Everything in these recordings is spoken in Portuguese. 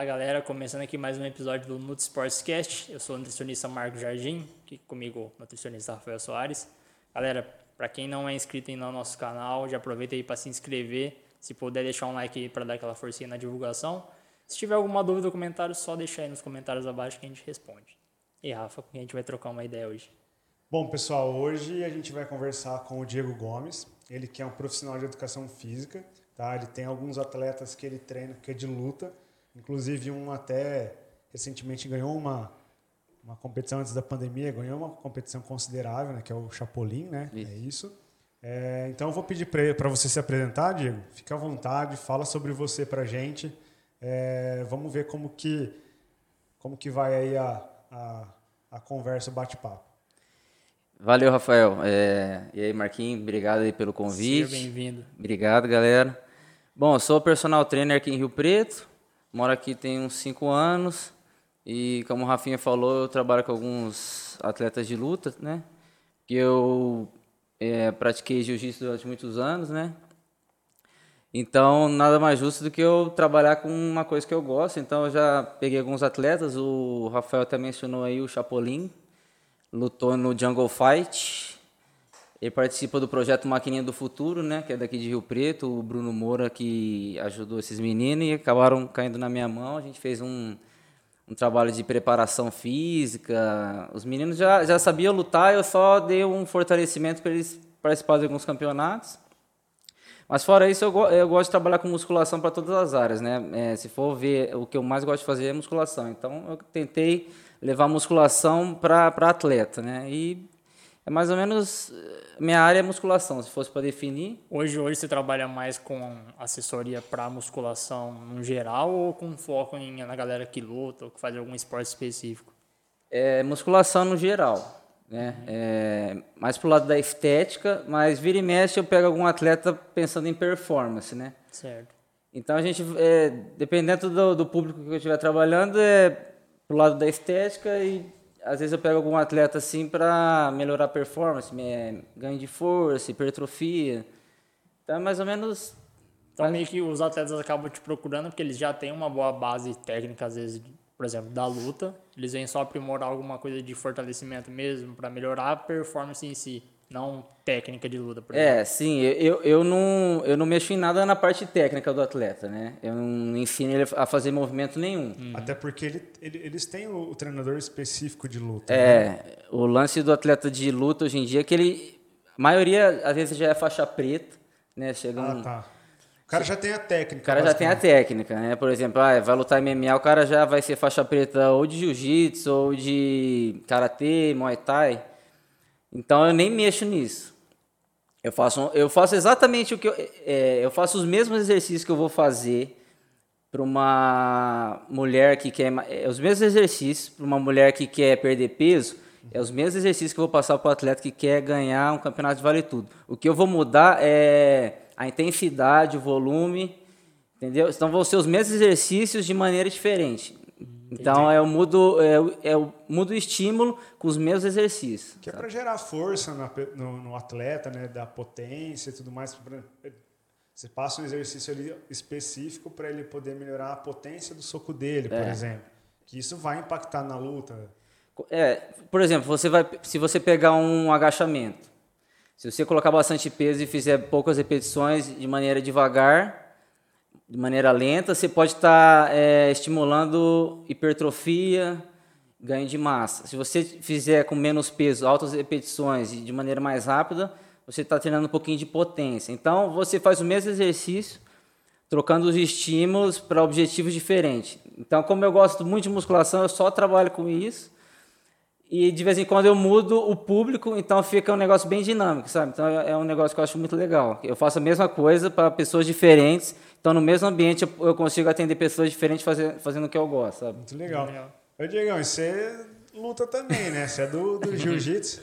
Fala galera, começando aqui mais um episódio do Nut Sportscast. Eu sou o nutricionista Marco Jardim, aqui comigo o nutricionista Rafael Soares. Galera, para quem não é inscrito no nosso canal, já aproveita aí para se inscrever. Se puder deixar um like aí para dar aquela forcinha na divulgação. Se tiver alguma dúvida ou comentário, só deixa aí nos comentários abaixo que a gente responde. E Rafa, a gente vai trocar uma ideia hoje? Bom, pessoal, hoje a gente vai conversar com o Diego Gomes, ele que é um profissional de educação física, tá? Ele tem alguns atletas que ele treina, que é de luta, Inclusive, um até recentemente ganhou uma, uma competição antes da pandemia, ganhou uma competição considerável, né, que é o Chapolin, né? Isso. É isso. É, então, eu vou pedir para você se apresentar, Diego. Fique à vontade, fala sobre você para a gente. É, vamos ver como que, como que vai aí a, a, a conversa, o bate-papo. Valeu, Rafael. É, e aí, Marquinhos, obrigado aí pelo convite. Seja bem-vindo. Obrigado, galera. Bom, eu sou personal trainer aqui em Rio Preto, Moro aqui tem uns 5 anos e, como o Rafinha falou, eu trabalho com alguns atletas de luta, né? Que eu é, pratiquei jiu-jitsu durante muitos anos, né? Então, nada mais justo do que eu trabalhar com uma coisa que eu gosto. Então, eu já peguei alguns atletas. O Rafael até mencionou aí o Chapolin, lutou no Jungle Fight, ele participa do projeto Maquininha do Futuro, né, que é daqui de Rio Preto, o Bruno Moura que ajudou esses meninos e acabaram caindo na minha mão. A gente fez um, um trabalho de preparação física. Os meninos já, já sabiam lutar, eu só dei um fortalecimento para eles participarem de alguns campeonatos. Mas fora isso, eu, eu gosto de trabalhar com musculação para todas as áreas, né? É, se for ver, o que eu mais gosto de fazer é musculação. Então, eu tentei levar musculação para atleta, né? E é mais ou menos eh, minha área é musculação, se fosse para definir. Hoje, hoje você trabalha mais com assessoria para musculação no geral ou com foco em, na galera que luta ou que faz algum esporte específico? É musculação no geral, né? Uhum. É, mais pro lado da estética, mas vira e mexe eu pego algum atleta pensando em performance, né? Certo. Então a gente, é, dependendo do, do público que eu estiver trabalhando, é pro lado da estética e às vezes eu pego algum atleta assim para melhorar a performance, ganho de força, hipertrofia. Então é mais ou menos. Então meio que os atletas acabam te procurando porque eles já têm uma boa base técnica, às vezes, por exemplo, da luta. Eles vêm só aprimorar alguma coisa de fortalecimento mesmo para melhorar a performance em si não técnica de luta, por é, exemplo. É, sim, eu, eu, não, eu não mexo em nada na parte técnica do atleta, né? Eu não ensino ele a fazer movimento nenhum. Uhum. Até porque ele, ele, eles têm o, o, treinador específico de luta. É, né? o lance do atleta de luta hoje em dia é que ele, a maioria às vezes já é faixa preta, né? Chega ah, um, tá. O cara já tem a técnica. O cara já tem a técnica, né? Por exemplo, ah, vai lutar MMA, o cara já vai ser faixa preta ou de jiu-jitsu, ou de karatê, muay thai. Então eu nem mexo nisso. Eu faço, eu faço exatamente o que eu, é, eu faço os mesmos exercícios que eu vou fazer para uma mulher que quer é, os mesmos exercícios para uma mulher que quer perder peso é os mesmos exercícios que eu vou passar para o atleta que quer ganhar um campeonato de vale tudo. O que eu vou mudar é a intensidade, o volume, entendeu? Então vão ser os mesmos exercícios de maneira diferente. Então eu mudo, é, eu mudo o estímulo com os meus exercícios. Que é para gerar força no, no, atleta, né? Da potência e tudo mais. Você passa um exercício ali específico para ele poder melhorar a potência do soco dele, por é. exemplo. Que isso vai impactar na luta. É, por exemplo, você vai, se você pegar um agachamento, se você colocar bastante peso e fizer poucas repetições de maneira devagar, de maneira lenta, você pode estar tá, é, estimulando hipertrofia, ganho de massa. Se você fizer com menos peso, altas repetições e de maneira mais rápida, você está treinando um pouquinho de potência. Então, você faz o mesmo exercício, trocando os estímulos para objetivos diferentes. Então, como eu gosto muito de musculação, eu só trabalho com isso. E de vez em quando eu mudo o público, então fica um negócio bem dinâmico, sabe? Então é um negócio que eu acho muito legal. Eu faço a mesma coisa para pessoas diferentes então, no mesmo ambiente, eu consigo atender pessoas diferentes fazendo, fazendo o que eu gosto, sabe? Muito legal. Ô, Diegão, você luta também, né? Você é do, do jiu-jitsu?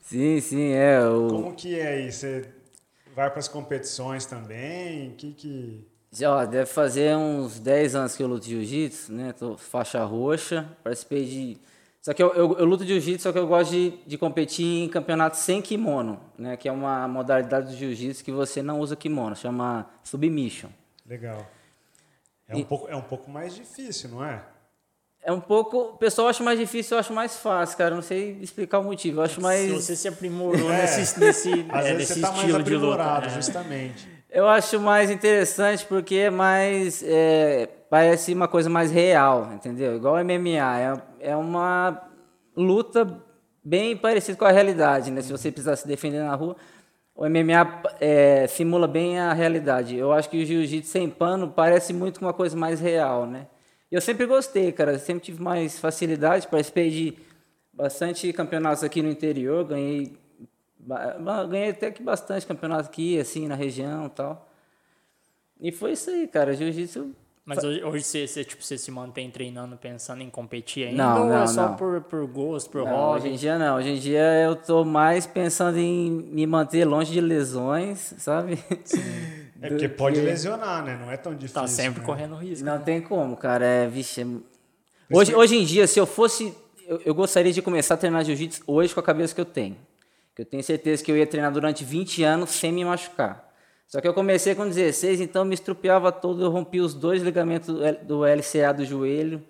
sim, sim, é. O... Como que é aí? Você vai para as competições também? Que que... Já, deve fazer uns 10 anos que eu luto jiu-jitsu, né? Tô faixa roxa, participei de Só que eu, eu, eu luto jiu-jitsu, só que eu gosto de, de competir em campeonatos sem kimono, né? Que é uma modalidade do jiu-jitsu que você não usa kimono, chama submission. Legal. É, um pouco, é um pouco mais difícil, não é? É um pouco. O pessoal acha mais difícil, eu acho mais fácil, cara. Não sei explicar o motivo. Eu acho mais. Se você se aprimorou é. nesse, nesse, Às é, vezes nesse você tá mais estilo de luta. aprimorado, né? justamente. Eu acho mais interessante porque é mais. é, parece uma coisa mais real, entendeu? Igual MMA. É, é uma luta bem parecida com a realidade, né? Se você precisar se defender na rua. O MMA é, simula bem a realidade. Eu acho que o jiu-jitsu sem pano parece muito com uma coisa mais real, né? Eu sempre gostei, cara. Sempre tive mais facilidade. Participei de bastante campeonatos aqui no interior. Ganhei, ganhei até que bastante campeonato aqui, assim, na região e tal. E foi isso aí, cara. Jiu-jitsu. Mas hoje, hoje você, você, tipo, você se mantém treinando pensando em competir ainda? Não, ou não, é só não. Por, por gosto, por Não, hoje em hobby? dia não. Hoje em dia eu tô mais pensando em me manter longe de lesões, sabe? É Do porque pode que- lesionar, né? Não é tão difícil. Tá sempre né? correndo risco. Não tem como, cara. É, vixe. é- Hoje, hoje em dia, se eu fosse. Eu, eu gostaria de começar a treinar jiu-jitsu hoje com a cabeça que eu tenho. Que eu tenho certeza que eu ia treinar durante 20 anos sem me machucar. Só que eu comecei com 16, então me estrupiava todo. Eu rompi os dois ligamentos do LCA do joelho.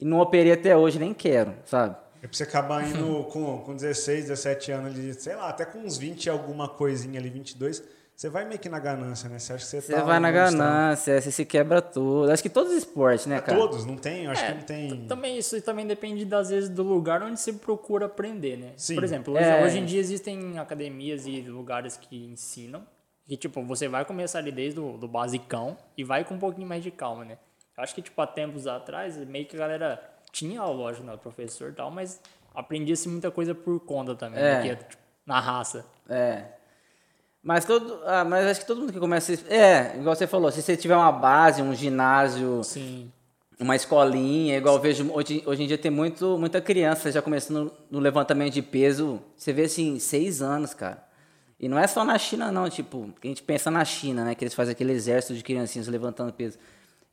E não operei até hoje, nem quero, sabe? É pra você acabar indo com, com 16, 17 anos sei lá, até com uns 20 e alguma coisinha ali, 22, você vai meio que na ganância, né? Você acha que você, Você tá vai na está. ganância, você se quebra tudo. Acho que todos os esportes, né, cara? Todos, não tem? Eu acho É, que não tem. Também isso também depende das vezes do lugar onde você procura aprender, né? Sim. Por exemplo, hoje, É. hoje em dia existem academias e lugares que ensinam que tipo você vai começar ali desde o do basicão e vai com um pouquinho mais de calma, né? Eu acho que tipo há tempos atrás meio que a galera tinha lógico, né, o professor e tal, mas aprendia-se muita coisa por conta também, É. porque, tipo, na raça. É. Mas, todo, ah, mas acho que todo mundo que começa. É, igual você falou, se você tiver uma base, um ginásio, Sim. uma escolinha, igual eu vejo hoje, hoje em dia tem muito, muita criança já começando no, levantamento de peso. Você vê assim, seis anos, cara. E não é só na China, não. Tipo, a gente pensa na China, né? Que eles fazem aquele exército de criancinhas levantando peso.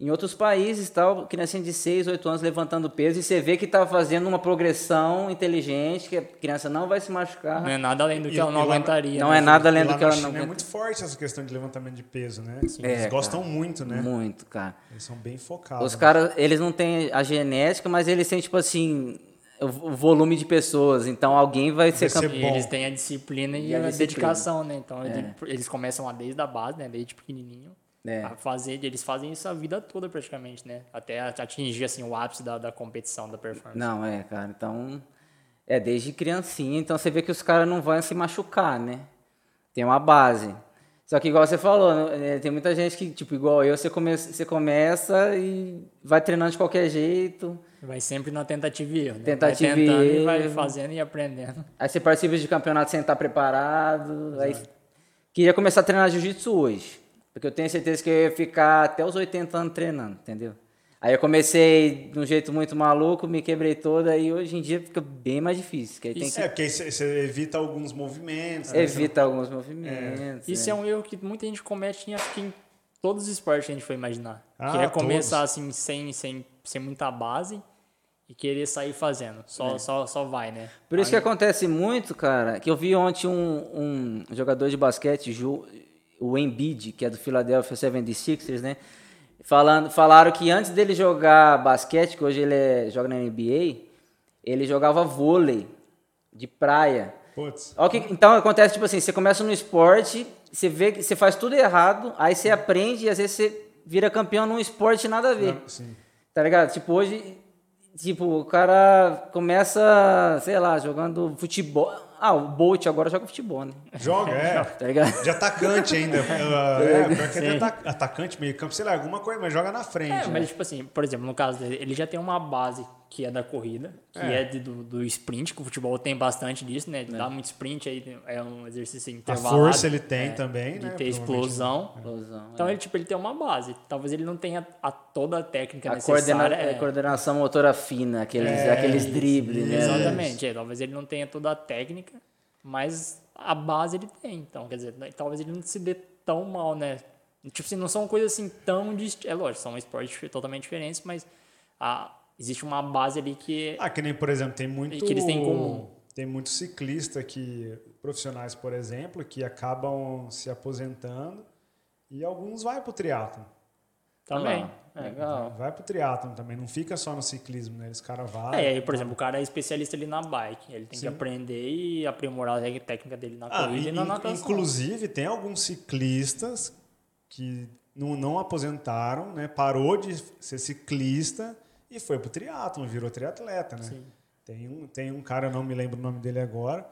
Em outros países, tal, criancinha de 6, 8 anos levantando peso, e você vê que tá fazendo uma progressão inteligente, que a criança não vai se machucar. Não é nada além do que E- ela não aguentaria. Não né? é nada além do que ela não é aguenta. muito forte essa questão de levantamento de peso, né? É, Eles cara. gostam muito, né? Muito, cara. Eles são bem focados. Os caras, eles não têm a genética, mas eles têm, tipo assim, o volume de pessoas. Então alguém vai ser ser campeão. E eles têm a disciplina e, E a a, disciplina. dedicação, né? Então ele- eles começam lá desde a base, né? Desde pequenininho. É. A fazer, eles fazem isso a vida toda praticamente, né? Até atingir assim o ápice da, da competição, da performance. Não, é, cara. Então, é desde criancinha. Então você vê que os caras não vão se machucar, né? Tem uma base. Só que igual você falou, né, tem muita gente que, tipo, igual eu, você começa, você começa e vai treinando de qualquer jeito. Vai sempre na tentativa e erro, né? Tentativa vai tentando e vai fazendo e aprendendo. Aí você participa de campeonato sem estar preparado. Aí queria começar a treinar jiu-jitsu hoje. Porque eu tenho certeza que eu ia ficar até os 80 anos treinando, entendeu? Aí eu comecei de um jeito muito maluco, me quebrei toda, e hoje em dia fica bem mais difícil. Que aí tem Isso que É, porque aí você evita alguns movimentos. né? evita alguns movimentos. Isso né? é um erro que muita gente comete, em, acho que em todos os esportes que a gente for imaginar. Ah, que é começar todos. assim, sem, sem, sem muita base e querer sair fazendo. Só, só, só vai, né? Por isso que acontece muito, cara, que eu vi ontem um, um jogador de basquete, Ju- o Embiid, que é do Philadelphia 76ers, né? Falando, falaram que antes dele jogar basquete, que hoje ele é- joga na NBA, ele jogava vôlei de praia. Putz. Então acontece tipo assim, você começa no esporte, você vê que você faz tudo errado, aí você aprende e às vezes você vira campeão num esporte nada a ver. Não, sim. Tá ligado? Tipo, hoje, tipo, o cara começa, sei lá, jogando futebol. Ah, o Bolt agora joga futebol, né? Joga, é. Tá ligado? De atacante ainda. é, pior que é de ata- atacante, meio campo, sei lá, alguma coisa, mas joga na frente. É, né? mas tipo assim, por exemplo, no caso dele, ele já tem uma base que é da corrida, que é, de- do, do sprint, que o futebol tem bastante disso, né? Ele Dá muito sprint aí, é um exercício A intervalado. força ele tem é, também, De né? ter provavelmente. explosão. Explosão, Então é. ele, tipo, ele tem uma base. Talvez ele não tenha a, toda a técnica A coordena- necessária. é, é. coordenação motora fina, aqueles, É, aqueles dribles, né? Exatamente, é, talvez ele não tenha toda a técnica, mas a base ele tem. Então, quer dizer, né, talvez ele não se dê tão mal, né? Tipo assim, não são coisas assim tão distintas. É lógico, são esportes totalmente diferentes, mas a, existe uma base ali que Ah, que nem, por exemplo, tem muito. que eles têm em comum. Tem muito ciclista que. Profissionais, por exemplo, que acabam se aposentando e alguns vai pro triatlon. também. É. Legal. Vai pro triatlon também, não fica só no ciclismo, né? Eles cara vai. É, e por exemplo, o cara é especialista ali na bike. Ele tem Sim. que aprender e aprimorar a técnica dele na Ah, corrida e, e- na natação. inclusive, tem alguns ciclistas que não, não aposentaram, né? Parou de ser ciclista e foi pro triatlon, virou triatleta, né? Sim. Tem um, tem um cara, eu não me lembro o nome dele agora,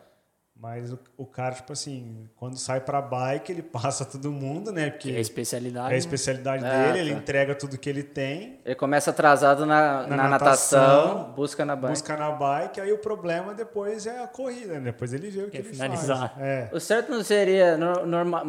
mas o, o cara, tipo assim, quando sai pra bike, ele passa todo mundo, né? Porque Que é a especialidade. é a especialidade Ah, dele, tá. ele entrega tudo que ele tem, Ele começa atrasado na, Na na, natação, natação, busca na bike. busca na bike, aí o problema depois é a corrida, né? Depois ele vê o que Quer ele finalizar. faz. É. O certo não seria no- norma,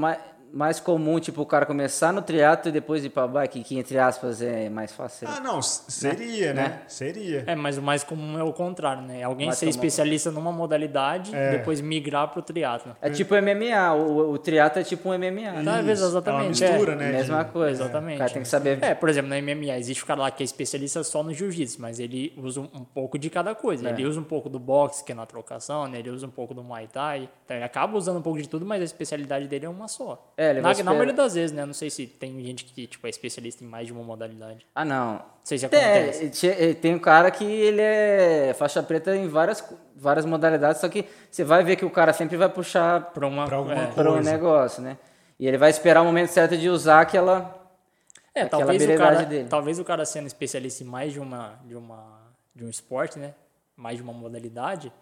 mais, comum, tipo, o cara começar no triatlo e depois ir pra bike, que entre aspas é mais fácil. Ah, não, seria, né? Né? Seria. É, mas o mais comum é o contrário, né? Alguém Mais ser comum. especialista numa modalidade É. e depois migrar pro triatlo. É tipo MMA, o, o triatlo é tipo um MMA. né? Talvez, Isso, exatamente. É uma mistura, é. né? Mesma de- coisa. Exatamente. O cara tem que saber. É, por exemplo, no MMA existe o cara lá que é especialista só no jiu-jitsu, mas ele usa um, um pouco de cada coisa. É. Ele usa um pouco do boxe, que é na trocação, né? Ele usa um pouco do muay thai. Então ele acaba usando um pouco de tudo, mas a especialidade dele é uma só. É, ele na, vai na esperar- maioria das vezes, né? Não sei se tem gente que tipo, é especialista em mais de uma modalidade. Não Ah, não. sei se acontece. Tem, che- tem um cara que ele é faixa preta em várias, várias modalidades, só que você vai ver que o cara sempre vai puxar Pra uma, Pra alguma é, coisa. para o negócio, né? E ele vai esperar o momento certo de usar aquela. É, aquela talvez o, habilidade cara, dele. talvez o cara sendo especialista em mais de uma, de uma de um esporte, né? Mais de uma modalidade,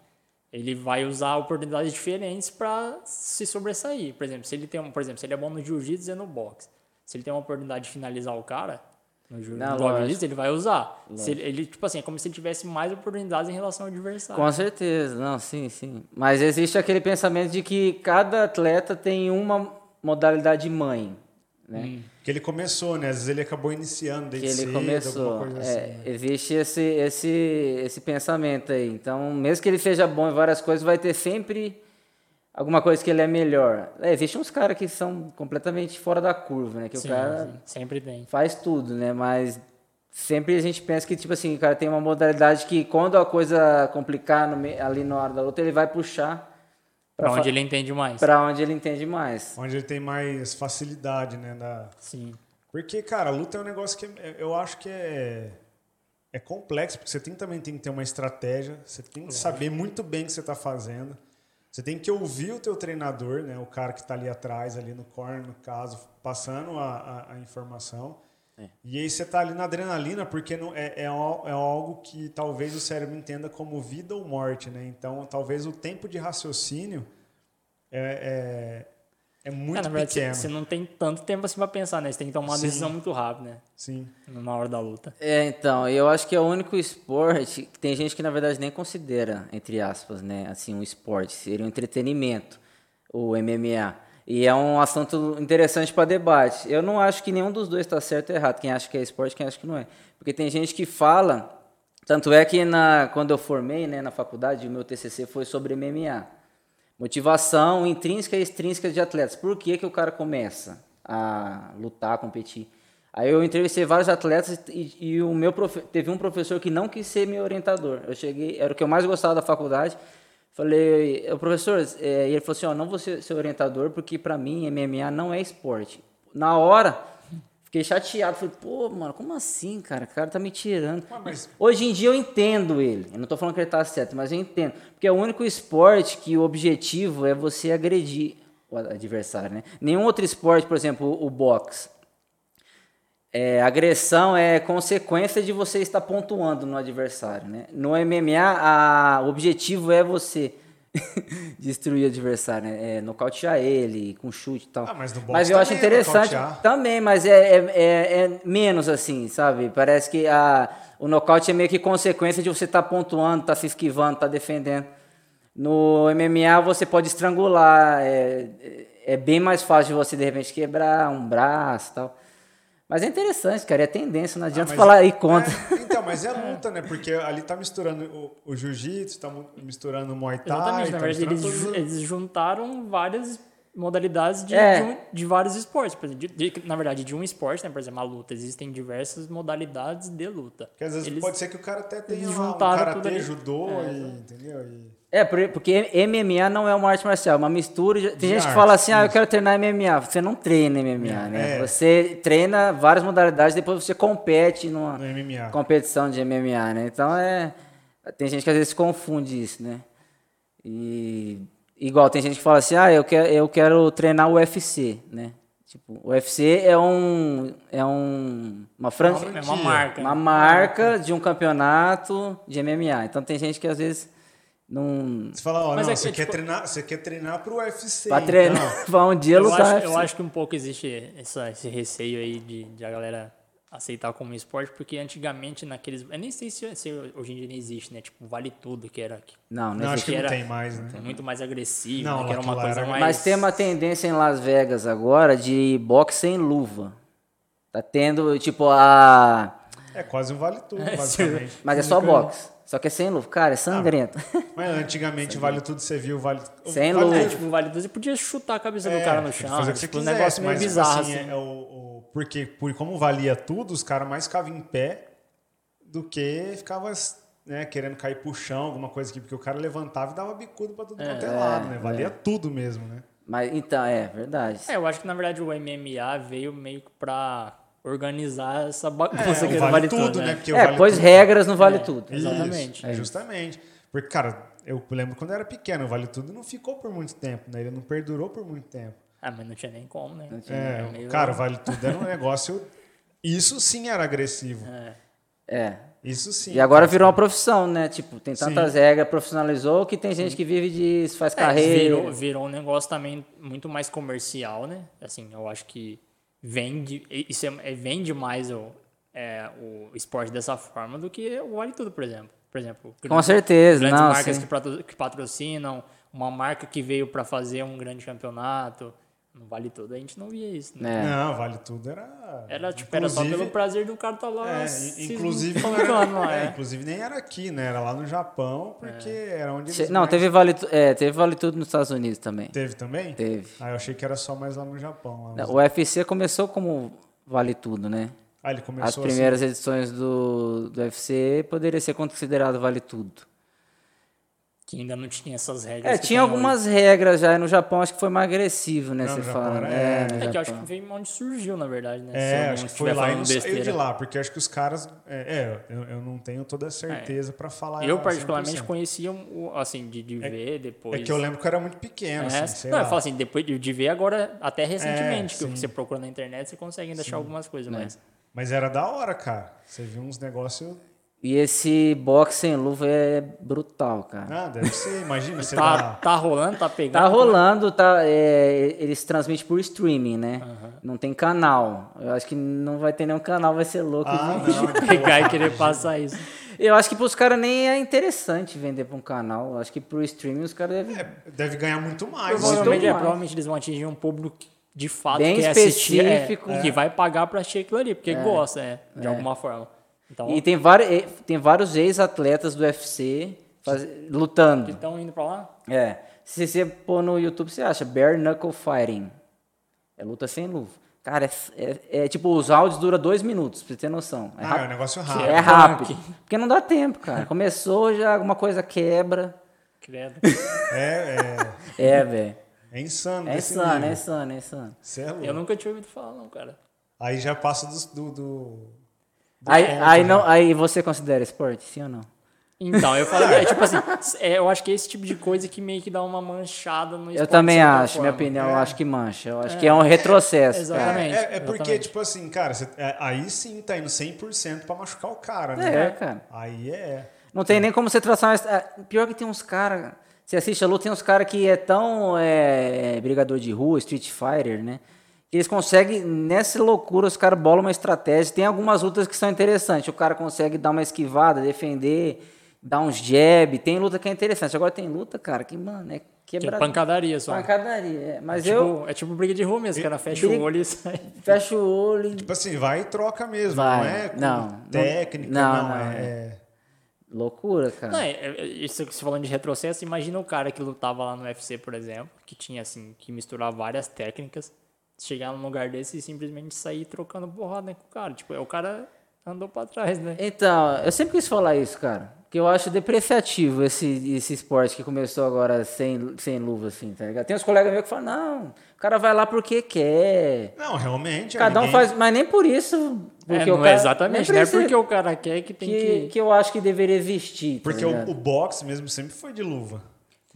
ele vai usar oportunidades diferentes para se sobressair. Por exemplo, se ele tem um, por exemplo, se ele é bom no jiu-jitsu e no boxe, se ele tem uma oportunidade de finalizar o cara no jiu-jitsu, ele vai usar. Ele, ele, tipo assim, é como se ele tivesse mais oportunidades em relação ao adversário. Com certeza, não, sim, sim. Mas existe aquele pensamento de que cada atleta tem uma modalidade mãe, né? Que ele começou, né? Às vezes ele acabou iniciando que desde ele cedo, começou. É, assim. né? Existe esse, esse, esse pensamento aí. Então, mesmo que ele seja bom em várias coisas, vai ter sempre alguma coisa que ele é melhor. É, Existem uns caras que são completamente fora da curva, né? Que Sim, o cara sim, sempre tem. faz tudo, né? Mas sempre a gente pensa que, tipo assim, o cara tem uma modalidade que quando a coisa complicar no me- ali na hora da luta, ele vai puxar Pra fa- onde ele entende mais. pra onde ele entende mais. Onde ele tem mais facilidade, né? Da... Sim. Porque, cara, a luta é um negócio que é- eu acho que é, é complexo, porque você tem, também tem que ter uma estratégia, você tem que saber muito bem o que você está fazendo. Você tem que ouvir o teu treinador, né? O cara que está ali atrás, ali no corner, no caso, passando a, a- a informação. E aí você está ali na adrenalina, porque não, é, é, é algo que talvez o cérebro entenda como vida ou morte, né? Então, talvez o tempo de raciocínio é, é, é muito É, na verdade, pequeno. você você não tem tanto tempo assim pra pensar, né? Você tem que tomar uma Sim. decisão muito rápida, né? Sim. Na hora da luta. É, então, eu acho que é o único esporte que tem gente que na verdade nem considera, entre aspas, né, assim, um esporte, seria um entretenimento, o MMA. E é um assunto interessante para debate. Eu não acho que nenhum dos dois está certo ou errado, quem acha que é esporte, quem acha que não é. Porque tem gente que fala, tanto é que na, quando eu formei, né, na faculdade, o meu TCC foi sobre MMA. Motivação intrínseca e extrínseca de atletas. Por que, que o cara começa a lutar, a competir? Aí eu entrevistei vários atletas e, e o meu profe- teve um professor que não quis ser meu orientador. Eu cheguei, era o que eu mais gostava da faculdade. Falei, "Ô, professor, é, e ele falou assim, ó, não vou ser seu orientador porque para mim MMA não é esporte. Na hora, fiquei chateado. Falei, pô, mano, como assim, cara? O cara tá me tirando. Ah, mas- Hoje em dia eu entendo ele. Eu não tô falando que ele tá certo, mas eu entendo. Porque é o único esporte que o objetivo é você agredir o adversário, né? Nenhum outro esporte, por exemplo, o, o boxe. É, agressão é consequência de você estar pontuando no adversário, né? No MMA, a, o objetivo é você destruir o adversário, né? É, nocautear ele com chute e tal. Ah, mas Mas eu acho é interessante também, mas é, é, é- é menos assim, sabe? Parece que a, o nocaute é meio que consequência de você estar pontuando, estar se esquivando, estar defendendo. No MMA você pode estrangular, é, é bem mais fácil de você de repente quebrar um braço e tal. Mas é interessante, cara, é tendência, não adianta mas- falar aí contra. É, então, mas é luta, né? Porque ali tá misturando o, o jiu-jitsu, tá misturando o muay thai. Exatamente, na tá verdade, eles, eles juntaram várias modalidades de, É. de, um- de vários esportes. Por exemplo, de- de- na verdade, de um esporte, né? Por exemplo, a luta. Existem diversas modalidades de luta. Porque às vezes Eles- pode ser que o cara até tenha lá um karatê, judô, É, e, entendeu? E- É, por- porque MMA não é uma arte marcial, é uma mistura. de- Tem De gente que artes, fala assim, ah, eu quero treinar MMA. Você não treina MMA, né? É. Você treina várias modalidades, depois você compete numa competição de MMA, né? Então é. Tem gente que às vezes confunde isso, né? E igual tem gente que fala assim, ah, eu quero, eu quero treinar o UFC, né? Tipo, o UFC é um. É um. Uma franquia. É uma marca. Uma marca de um campeonato de MMA. Então tem gente que às vezes não. Você fala, ó, Mas não, é que, você, quer tipo- treinar, você quer treinar pro UFC. Pra treinar, então. pra um dia Eu lutar. acho, eu acho que um pouco existe essa- esse receio aí de, de a galera aceitar como esporte, porque antigamente naqueles. Eu nem sei se, se hoje em dia nem existe, né? Tipo, vale tudo, que era que Não, não Não, acho existe. que não era- tem mais, né? muito mais agressivo, Não, né? que era uma coisa era- mais. Mas tem uma tendência em Las Vegas agora de boxe sem luva. Tá tendo, tipo, a. É quase um vale tudo, basicamente. Mas é só boxe. Só que é sem luva. Cara, é sangrento. Mas antigamente vale tudo, você viu, vale Sem vale luva. É, tipo, vale tudo. Você podia chutar a cabeça do É, cara no tipo, chão. fazer o que você tipo, um negócio meio mas, tipo bizarro, assim, assim. é o, o- porque por como valia tudo, os caras mais ficavam em pé do que ficava né, querendo cair pro chão, alguma coisa aqui, porque o cara levantava e dava bicudo pra tudo quanto é lado, né? Valia tudo mesmo, né? Mas então, é verdade. É, eu acho que na verdade o MMA veio meio que pra organizar essa bagunça É, que o vale, vale tudo, tudo, né? Porque o É, vale pôs tudo- regras no Vale Tudo. Isso, Exatamente. é justamente. Porque, cara, eu lembro quando eu era pequeno, o Vale Tudo não ficou por muito tempo, né? Ele não perdurou por muito tempo. Ah, mas não tinha nem como, né? É, É meio- cara, o Vale Tudo era um negócio. Isso sim era agressivo. É. É. Isso sim. E agora virou uma profissão, né? Tipo, tem tantas Sim. regras, profissionalizou que tem gente que vive disso, faz É, carreira. virou, virou um negócio também muito mais comercial, né? Assim, eu acho que vende, isso é, vende mais o, é, o esporte dessa forma do que o Vale Tudo, por exemplo. Por exemplo, Com certeza, grandes não, marcas sim. que patrocinam, uma marca que veio para fazer um grande campeonato. No Vale Tudo a gente não via isso, né? É. Não, Vale Tudo era. Era, tipo, era só pelo prazer do cara estar lá É, se inclusive, não era, lá, é, é. inclusive nem era aqui, né? Era lá no Japão, porque era onde eles Não, mais- teve vale, é, teve vale Tudo nos Estados Unidos também. Teve também? Teve. Ah, eu achei que era só mais lá no Japão. lá O UFC começou como Vale Tudo, né? Ah, ele As começou primeiras edições do, do UFC poderia ser considerado Vale Tudo. Que ainda não tinha essas regras. É, tinha algumas regras já, e no Japão acho que foi mais agressivo, né? Não, Você Japão fala. era- É, é. hoje. É que eu acho que veio onde surgiu, na verdade, né? É, não acho que foi lá e não saiu de lá, porque acho que os caras. É, é, eu, eu não tenho toda a certeza pra falar. Eu, 100%. particularmente, conhecia, o- assim, de, de ver depois. É que eu lembro que eu era muito pequeno, É, assim, sei não, lá. eu falo assim, depois de, de ver agora, até recentemente, que sim. você procura na internet, você consegue ainda achar algumas coisas, É. mas... Mas era da hora, cara. Você viu uns negócios. E esse boxe sem luva é brutal, cara. Ah, deve ser, imagina, você Tá, dá. tá rolando, tá pegando. Tá rolando, tá, é, eles transmitem por streaming, né? Não tem canal. Eu acho que não vai ter nenhum canal, vai ser louco. Ah, de- não. Pegar e querer passar isso. Eu acho que pros caras nem é interessante vender pra um canal. Eu acho que pro streaming os caras devem. Deve ganhar muito mais. Provavelmente, é, mais. provavelmente eles vão atingir um público que, de fato Bem assistir, é, específico. que vai pagar pra assistir aquilo ali, porque gosta, é, de alguma forma. Então, E tem, vários, tem vários ex-atletas do UFC faz- lutando. estão indo pra lá? É. Se você pôr no YouTube, você acha Bare Knuckle Fighting. É luta sem luva. Cara, é, é- é tipo, os áudios duram dois minutos, pra você ter noção. É Ah, é um rápido. negócio É rápido. rápido. Porque não dá tempo, cara. Começou, já alguma coisa quebra. Credo. É, é, É, velho. é insano. É insano, nível. é insano, é insano. Cê é louco. Eu nunca tinha ouvido falar, não, cara. Aí já passa do. do, do Aí, ponto, aí, não, aí você considera esporte, sim ou não? Então, eu falei, é tipo assim, é, eu acho que é esse tipo de coisa que meio que dá uma manchada no esporte. Eu também acho, minha forma. opinião, eu acho que mancha. Eu acho que é um retrocesso, cara. exatamente. É, é porque, exatamente. tipo assim, cara, cê- é, aí sim tá indo 100% pra machucar o cara, né? É, cara. Aí é. Não tem nem como você traçar. uma- Pior que tem uns caras. Você assiste a luta, tem uns caras que é tão é, brigador de rua, Street Fighter, né? Que eles conseguem, nessa loucura, os caras bolam uma estratégia. Tem algumas lutas que são interessantes. O cara consegue dar uma esquivada, defender, dar uns jab. Tem luta que é interessante. Agora tem luta, cara, que, mano, é Que é pancadaria só. Pancadaria, é. Mas tipo, eu É tipo briga de rua mesmo, cara. Fecha briga- o olho e sai. fecho o olho e Tipo assim, vai e troca mesmo, Vai. não é Não, técnica, não, não, não, é. Loucura, cara. Não, é, é, isso que você falando de retrocesso, imagina o cara que lutava lá no UFC, por exemplo, que tinha assim, que misturava várias técnicas, chegar num lugar desse e simplesmente sair trocando porrada com o cara. Tipo, é o cara andou pra trás, né? Então, eu sempre quis falar isso, cara. Que eu acho depreciativo esse, esse esporte que começou agora sem, sem luva, assim, tá ligado? Tem uns colegas meus que falam, não, o cara vai lá porque quer. Não, realmente. Cada um ninguém- faz, mas nem por isso. É, Porque o não cara, é exatamente, não é precisa- porque o cara quer que tem que, que... que eu acho que deveria existir. Tá Porque ligado? o, o boxe mesmo sempre foi de luva.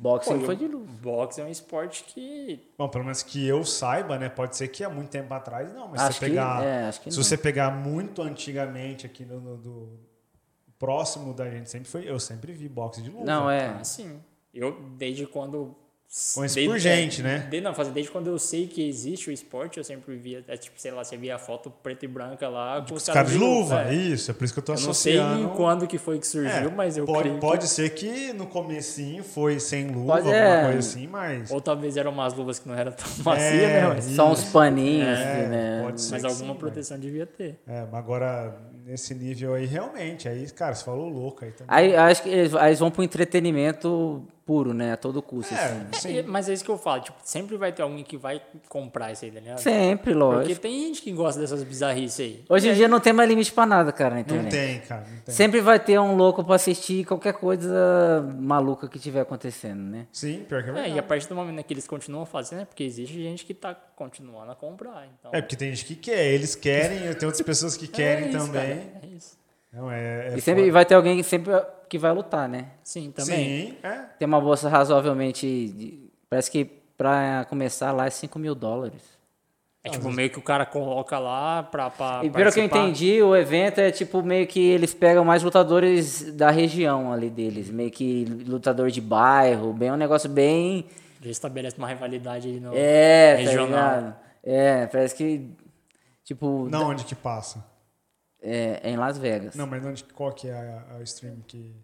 Boxe Pô, foi de luva. Boxe é um esporte que Bom, pelo menos que eu saiba, né? Pode ser que há muito tempo atrás, não. Mas Acho se que- você pegar, é, acho que se não. você pegar muito antigamente aqui no, no- do próximo da gente sempre foi, eu sempre vi boxe de luva. Não, é. Assim, eu desde quando. Conheço desde- por gente, né? Desde, não, fazer desde quando eu sei que existe o esporte, eu sempre via, é, tipo, sei lá, você via a foto preta e branca lá com os Os caras de luva, é. isso, é por isso que eu tô Eu não sei associando. quando que foi que surgiu, É, mas eu pode, creio que- pode ser que no comecinho foi sem luva, Pode- alguma é. coisa assim, mas. Ou talvez eram umas luvas que não eram tão macias, É, né? Mas, isso. Só uns paninhos, É, né? pode ser mas alguma sim, proteção devia ter. É, mas agora, nesse nível aí, realmente, aí, cara, você falou louco aí também. Aí acho que eles, aí eles vão pro entretenimento puro, né? A todo custo. assim. É, sim. É, mas é isso que eu falo, tipo, sempre vai ter alguém que vai comprar isso aí, tá ligado? Sempre, Porque lógico. tem gente que gosta dessas bizarrices aí. Hoje em dia não tem mais limite pra nada, cara, na Não internet. tem, cara, não tem. Sempre vai ter um louco pra assistir qualquer coisa maluca que tiver acontecendo, né? Sim, pior que é É, e a partir do momento que eles continuam fazendo, é porque existe gente que tá continuando a comprar. Então, É, porque tem gente que quer, eles querem, tem outras pessoas que querem é isso, também. cara, é isso. Não, é, é e sempre foda. vai ter alguém que sempre que vai lutar, né? Sim, também. Sim, é. Tem uma bolsa razoavelmente. de- Parece que pra começar lá é 5 mil dólares. É tipo meio que o cara coloca lá pra, pra E pelo que eu entendi, o evento é tipo meio que eles pegam mais lutadores da região ali deles. Meio que lutador de bairro, bem um negócio bem. Já estabelece uma rivalidade aí no É, tá regional. ligado? É, parece que. Tipo. Não, onde que passa? É, é em Las Vegas. Não, mas onde, qual que é a, a stream que...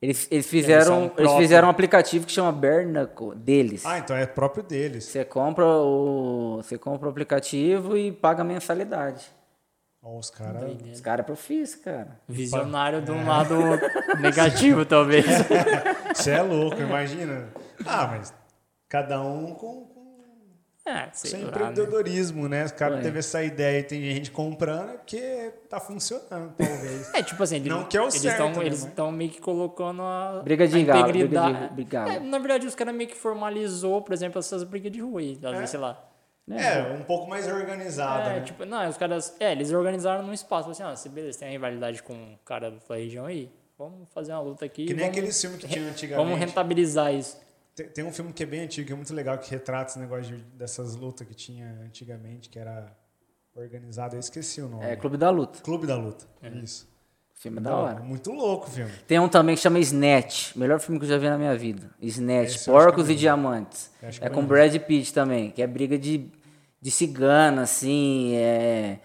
Eles, eles fizeram, eles próprios. fizeram um aplicativo que chama Bernacle deles. Ah, então é próprio deles. Você compra o. Você compra o aplicativo e paga a mensalidade. Ó, os caras... Os caras é profício, cara. Visionário de um lado negativo, talvez. Você é louco, imagina. Ah, mas cada um com É, sei seu lá, né? empreendedorismo, né? Os caras É. teve essa ideia e tem gente comprando é porque tá funcionando, talvez. É, tipo assim, ele- Não que é o eles certo, estão né, eles estão meio que colocando a, Briga de a galo, briga integridade. de- de galo. É, na verdade, os caras meio que formalizou, por exemplo, essas brigas de rua aí, às É. vezes, sei lá. É, um pouco mais organizado, É, né? tipo, não, os caras, é, eles organizaram num espaço, assim, ó, se beleza, tem uma rivalidade com um cara da região aí, vamos fazer uma luta aqui. Que nem vamos, aquele filme que tinha antigamente. Vamos rentabilizar isso. Tem, tem um filme que é bem antigo, que é muito legal, que retrata esse negócio de- dessas lutas que tinha antigamente, que era organizado. Eu esqueci o nome. É Clube da Luta. Clube da Luta. É. Isso. Filme da hora. Muito louco o filme. Tem um também que chama Snatch. Melhor filme que eu já vi na minha vida. Snatch. Esse Porcos e. Diamantes. É com. Brad Pitt também. Que é briga de, de cigana, assim. É...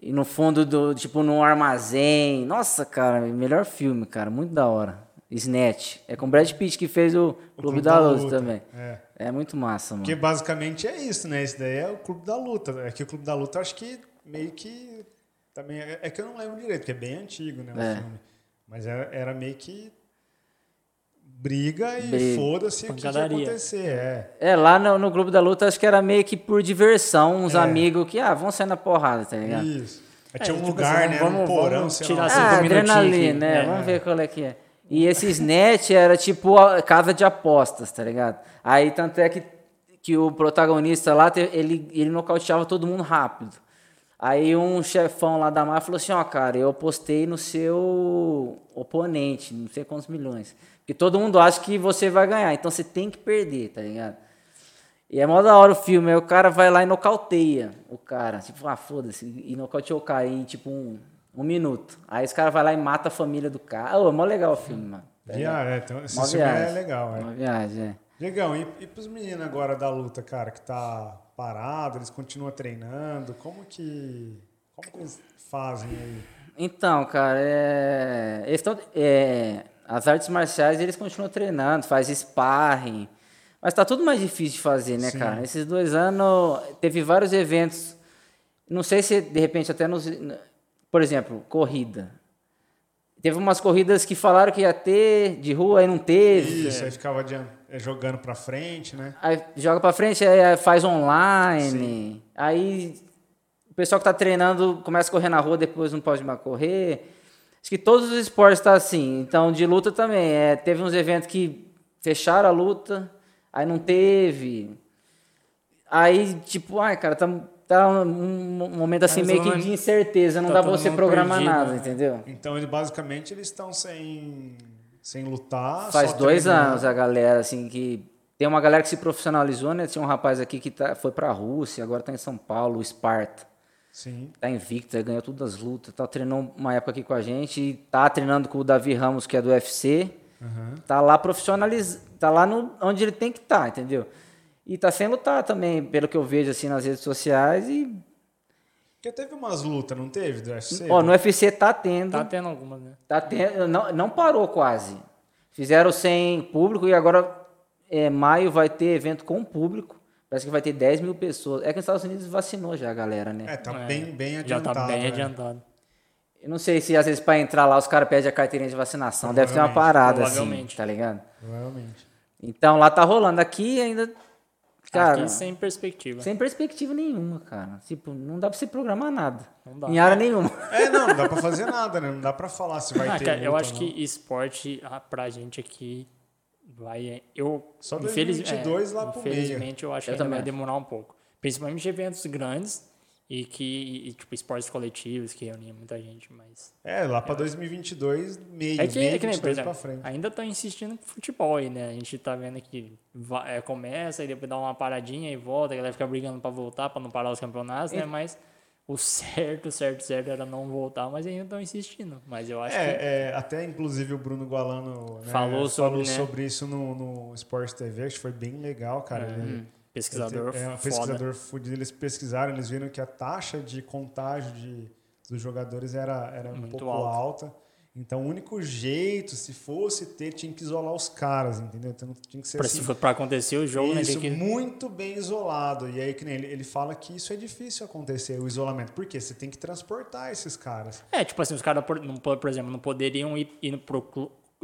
E no fundo do. Tipo, num armazém. Nossa, cara. Melhor filme, cara. Muito da hora. Snatch. É com Brad Pitt que fez o Clube, da, Luta, também. É. É muito massa, mano. Porque basicamente é isso, né? Esse daí é o Clube da Luta. É que o Clube da Luta, acho que meio que. Também, é é que eu não lembro direito, porque é bem antigo, né? O É. filme. Mas era, era meio que. Briga e foda-se o que, ia acontecer. É. É, lá no, no Clube da Luta acho que era meio que por diversão, uns É. amigos que, ah, vão sair na porrada, tá ligado? Isso. Aí É, tinha um tipo lugar, assim, né? vamos- um porão, vamos sei tirar lá. Ah, adrenalina, né? É. Vamos ver qual é que é. E esse Snatch era tipo a casa de apostas, tá ligado? Aí tanto é que, que o protagonista lá, ele, ele nocauteava todo mundo rápido. Aí um chefão lá da máfia falou assim, ó, cara, eu apostei no seu oponente, não sei quantos milhões. Porque todo mundo acha que você vai ganhar, então você tem que perder, tá ligado? E é mó da hora o filme, aí o cara vai lá e nocauteia o cara. Tipo, ah, foda-se. E nocauteou o cara em, tipo, um, um minuto. Aí esse cara vai lá e mata a família do cara. Oh, é mó legal o filme, mano. Viagem, é, então, esse filme é legal, é. Uma viagem, é. Legal, e, e pros meninos agora da luta, cara, que tá parado, eles continuam treinando, como que. Como que eles fazem aí? Então, cara, é... Eles tão, é... as artes marciais eles continuam treinando, faz sparring. Mas tá tudo mais difícil de fazer, né, Sim. cara? Esses dois anos teve vários eventos. Não sei se de repente até nos. Por exemplo, corrida. teve umas corridas que falaram que ia ter de rua, aí não teve. Isso, aí ficava é, jogando pra frente, né? Aí joga pra frente, aí faz online. Aí o pessoal que tá treinando começa a correr na rua, depois não pode mais correr. Acho que todos os esportes tá assim. Então, de luta também. É, teve uns eventos que fecharam a luta, aí não teve. Aí, tipo, ai, cara, tá, tá um momento assim Mas meio que de incerteza, não tá dá pra você programar perdido, nada, né? entendeu? Então, ele, basicamente, eles estão sem, sem lutar. Faz só dois treinando. anos a galera, assim, que. Tem uma galera que se profissionalizou, né? Tinha um rapaz aqui que tá, foi pra Rússia, agora tá em São Paulo, o Esparta. Sim. Tá invicto, ganhou todas as lutas. Tá treinando uma época aqui com a gente. E tá treinando com o Davi Ramos, que é do UFC. Tá lá profissionalizado. Tá lá no, onde ele tem que estar, entendeu? E tá sem lutar também, pelo que eu vejo assim nas redes sociais. E. Porque teve umas lutas, não teve, do UFC? Ó, no UFC tá tendo. Tá tendo algumas, né? Tá tendo, não, não parou quase. Fizeram sem público e agora é, maio vai ter evento com público. Parece que vai ter 10 mil pessoas. É que nos Estados Unidos vacinou já a galera, né? É, tá É, bem, bem Já adiantado. tá bem né? adiantado. Eu não sei se às vezes para entrar lá os caras pedem a carteirinha de vacinação. Deve ter uma parada assim, provavelmente. tá ligado? Provavelmente. Então lá tá rolando. Aqui ainda. Cara, Aqui sem perspectiva. sem perspectiva nenhuma, cara. Tipo, não dá pra você programar nada. Não dá. Em área nenhuma. É, não, não dá pra fazer nada, né? Não dá pra falar se vai Ah, ter cara, eu acho que esporte, ah, pra gente aqui, vai. Eu, Só infeliz- 2022 lá pro meio. Infelizmente, eu acho que Eu ainda também vai demorar um pouco. Principalmente eventos grandes e que, e, tipo, esportes coletivos que reuniam muita gente, mas. É, lá pra 2022, meio, É que, meio é que nem, por 22 exemplo, pra frente. ainda estão insistindo com futebol aí, né? A gente tá vendo que va- é, começa e depois dá uma paradinha e volta, a galera fica brigando pra voltar, pra não parar os campeonatos, né? Mas o certo, certo, certo era não voltar, mas ainda estão insistindo. Mas eu acho que. É, é, até inclusive o Bruno Gualano né, Falou sobre, né? sobre isso no, no Sport TV, acho que foi bem legal, cara. Ele- Pesquisador É um foda. pesquisador fudido. Eles pesquisaram, eles viram que a taxa de contágio de, dos jogadores era, era um Muito pouco alta. alta. Então, o único jeito, se fosse ter, tinha que isolar os caras, entendeu? Então, tinha que ser Pra, assim, se pra acontecer o jogo, né? isso, Tem que... muito bem isolado. E aí, que nem ele, ele fala que isso é difícil acontecer, o isolamento. Por quê? Você tem que transportar esses caras. É, tipo assim, os caras, por, por exemplo, não poderiam ir, ir pro,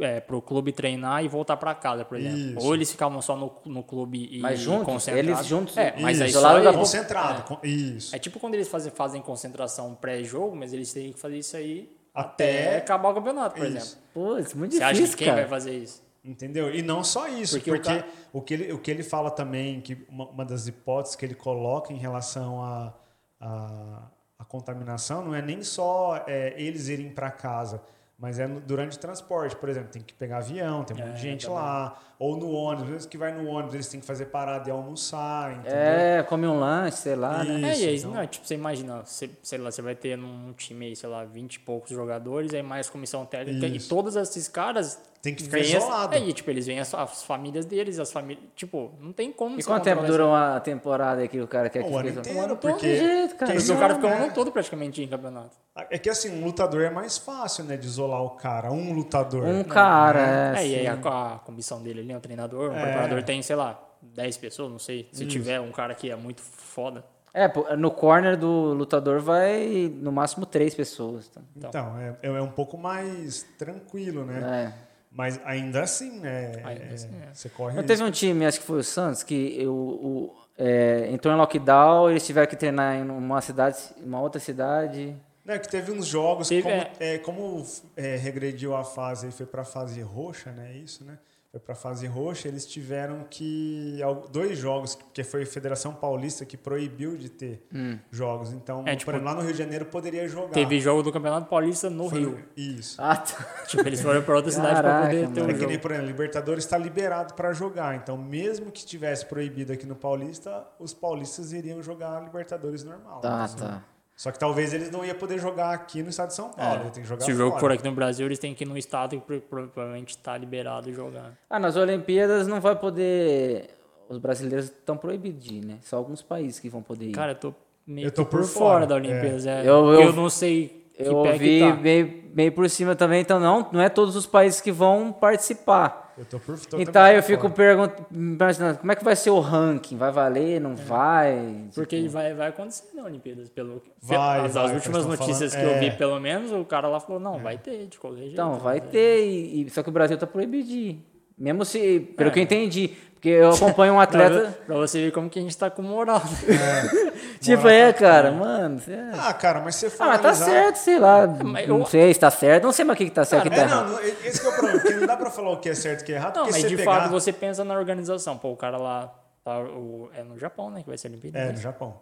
é, pro clube treinar e voltar pra casa, por exemplo. Isso. Ou eles ficavam só no, no clube e Mas juntos, concentrados. eles juntos, É, mas isso, aí só eles- concentrado. con- Isso. É tipo quando eles fazem, fazem concentração pré-jogo, mas eles têm que fazer isso aí Até- até, acabar o campeonato, por Isso. exemplo. Pô, isso é muito Você acha difícil, que quem cara. vai fazer isso? Entendeu? E não só isso, Porque porque, o cara- o, que ele, o que ele fala também, que uma, uma das hipóteses que ele coloca em relação à a, a, contaminação, não é nem só é, eles irem para casa, mas é no- durante o transporte. Por exemplo, tem que pegar avião, tem um monte de É, gente também. lá, ou no ônibus, às vezes que vai no ônibus, eles têm que fazer parada e almoçar, entendeu? É, come um lanche, sei lá, né? é, Isso, e aí, então. não, tipo, você imagina, você, sei lá, você vai ter num time aí, sei lá, 20 e poucos jogadores, aí mais comissão técnica, Isso. e todos esses caras. Tem que ficar vêm as- isolado. É, e tipo, eles vêm as, as famílias deles, as famílias. Tipo, não tem como E quanto tempo dura uma temporada que o cara quer que O ano fique- inteiro, ano todo, porque... jeito, cara. que isso. Porque o isso cara é- fica o é- ano todo praticamente em campeonato. É que assim, um lutador é mais fácil, né, de isolar o cara, um lutador. Um cara, É, é. e aí assim. a, a comissão dele ali, o treinador, o É. preparador tem, sei lá, 10 pessoas, não sei. Se tiver um cara que é muito foda. É, no corner do lutador vai no máximo três pessoas. tá? Então, é, é um pouco mais tranquilo, né? É. Mas ainda assim, né? Ainda é, assim, é. Você corre Não teve um time, acho que foi o Santos, que o, o- é, entrou em lockdown, eles tiveram que treinar em uma cidade, uma outra cidade. Não, é que teve uns jogos, Teve, como, é. é, como é, regrediu a fase e foi pra fase roxa, né? Isso, né? Foi pra fase roxa, eles tiveram que. Dois jogos, porque foi a Federação Paulista que proibiu de ter jogos. Então, É, por tipo, exemplo, lá no Rio de Janeiro poderia jogar. Teve jogo do Campeonato Paulista no Foi- Rio. Isso. Ah, tá. Tipo, eles foram pra outra cidade pra Caraca, poder ter o É que jogo. nem, por exemplo, Libertadores está liberado para jogar. Então, mesmo que estivesse proibido aqui no Paulista, os paulistas iriam jogar Libertadores normal. Tá, entendeu? tá. Só que talvez eles não iam poder jogar aqui no estado de São Paulo. Eles têm que jogar É. Se o jogo fora. for aqui no Brasil, eles têm que ir no estado que pro- provavelmente tá liberado jogar. Ah, nas Olimpíadas não vai poder. Os brasileiros estão proibidos de ir, né? Só alguns países que vão poder ir. Cara, eu tô meio Eu tô por por fora, fora da Olimpíadas. É. Eu- Porque eu- eu, não sei que eu ouvi que tá. meio, meio por cima também, então não, não é todos os países que vão participar. Eu tô por tô Então eu fico perguntando, como é que vai ser o ranking? Vai valer, não vai? Porque vai, vai acontecer na Olimpíadas. Pelo, Vai, as, vai, as últimas notícias falando, que eu vi, é. pelo menos, o cara lá falou, não, vai ter, de qualquer jeito. Então, vai né? ter, e, e- só que o Brasil tá proibido de ir. Mesmo se, pelo que eu entendi, porque eu acompanho um atleta... Pra, você ver como que a gente tá com moral. né? tipo, é, cara, mano... é- Ah, cara, mas você for Ah, mas tá certo, sei lá. Não eu- sei se tá certo, não sei mais o que, que tá certo o que tá É, errado. não, não, esse que é o problema, porque não dá pra falar o que é certo e o que é errado, Não, mas você de pegar... fato você pensa na organização. Pô, o cara lá, tá, o, é no Japão, né, que vai ser Olimpíada. É, né? no Japão.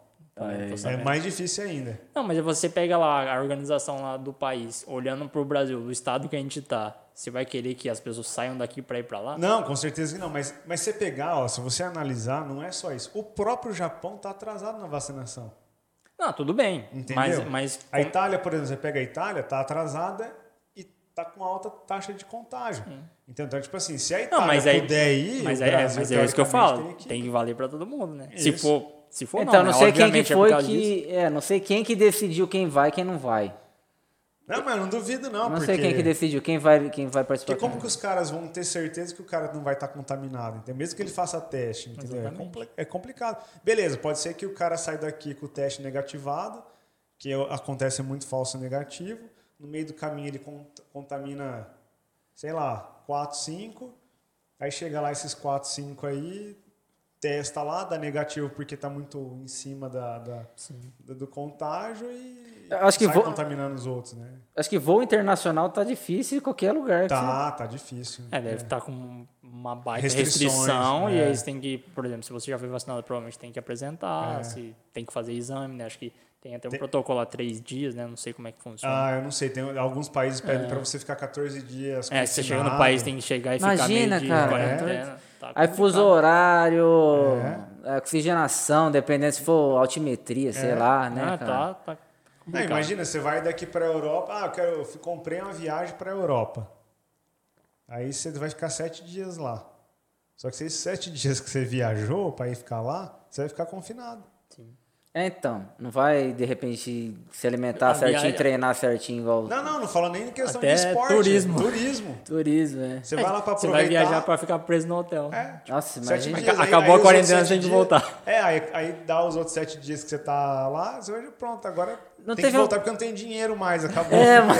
Então, tô É sabendo. mais difícil ainda. Não, mas você pega lá a organização lá do país, olhando pro Brasil, do estado que a gente tá, você vai querer que as pessoas saiam daqui pra ir pra lá? Não, com certeza que não, mas, mas você pegar, ó, se você analisar, não é só isso. O próprio Japão tá atrasado na vacinação. Não, tudo bem. Entendeu? Mas, mas A Itália, por exemplo, você pega a Itália, tá atrasada e tá com alta taxa de contágio. Então, então, tipo assim, se a Itália Não, mas aí, puder ir, mas o é, Brasil, mas é isso que eu falo. que. Tem que valer pra todo mundo, né? Se Isso. for, se for Então, não, né? sei quem que é foi disso. que... É, não sei quem que decidiu quem vai e quem não vai. Não, mas eu não duvido não, Não porque... sei quem que decidiu quem vai, quem vai participar. Porque como que os caras vão ter certeza que o cara não vai estar contaminado? Entendeu? Mesmo que ele faça teste, entendeu? É, compli- é complicado. Beleza, pode ser que o cara saia daqui com o teste negativado, que é- acontece muito falso negativo. No meio do caminho ele cont- contamina, sei lá, 4, 5. Aí chega lá esses 4, 5 aí, testa lá, dá negativo porque está muito em cima da, da- do, do contágio e acho que sai contaminando os outros, né? Acho que voo internacional tá difícil em qualquer lugar. Tá, tá difícil. É, deve estar com uma baita restrição e é. aí você tem que, por exemplo, se você já foi vacinado, provavelmente tem que apresentar, É. se tem que fazer exame, né? Acho que tem até um Tem- protocolo há três dias, né? Não sei como é que funciona. Ah, eu não sei. Tem alguns países pedem pra você ficar 14 dias. é, se você chega no país, tem que chegar e Imagina, ficar meio cara. quarentena. Tá Aí fuso horário, é, oxigenação, dependendo se for altimetria, sei lá, né, Ah, cara? tá, tá Não, complicado. imagina, você vai daqui pra Europa. Ah, eu, quero, eu comprei uma viagem pra Europa. Aí você vai ficar sete dias lá. Só que se esses sete dias que você viajou pra ir ficar lá, você vai ficar confinado. É, então, não vai de repente se alimentar A certinho, viagem- treinar certinho igual Não, não, não fala nem em questão Até de esporte. turismo. Turismo. turismo, é. Você vai lá pra Você aproveitar. vai viajar pra ficar preso no hotel. É, Nossa, Sete imagina. dias, aí- Acabou aí a quarentena, você tem que voltar. É, aí, aí dá os outros sete dias que você tá lá, você vai, pronto, agora Não tem teve que um- voltar porque não tem dinheiro mais, acabou. É, mano.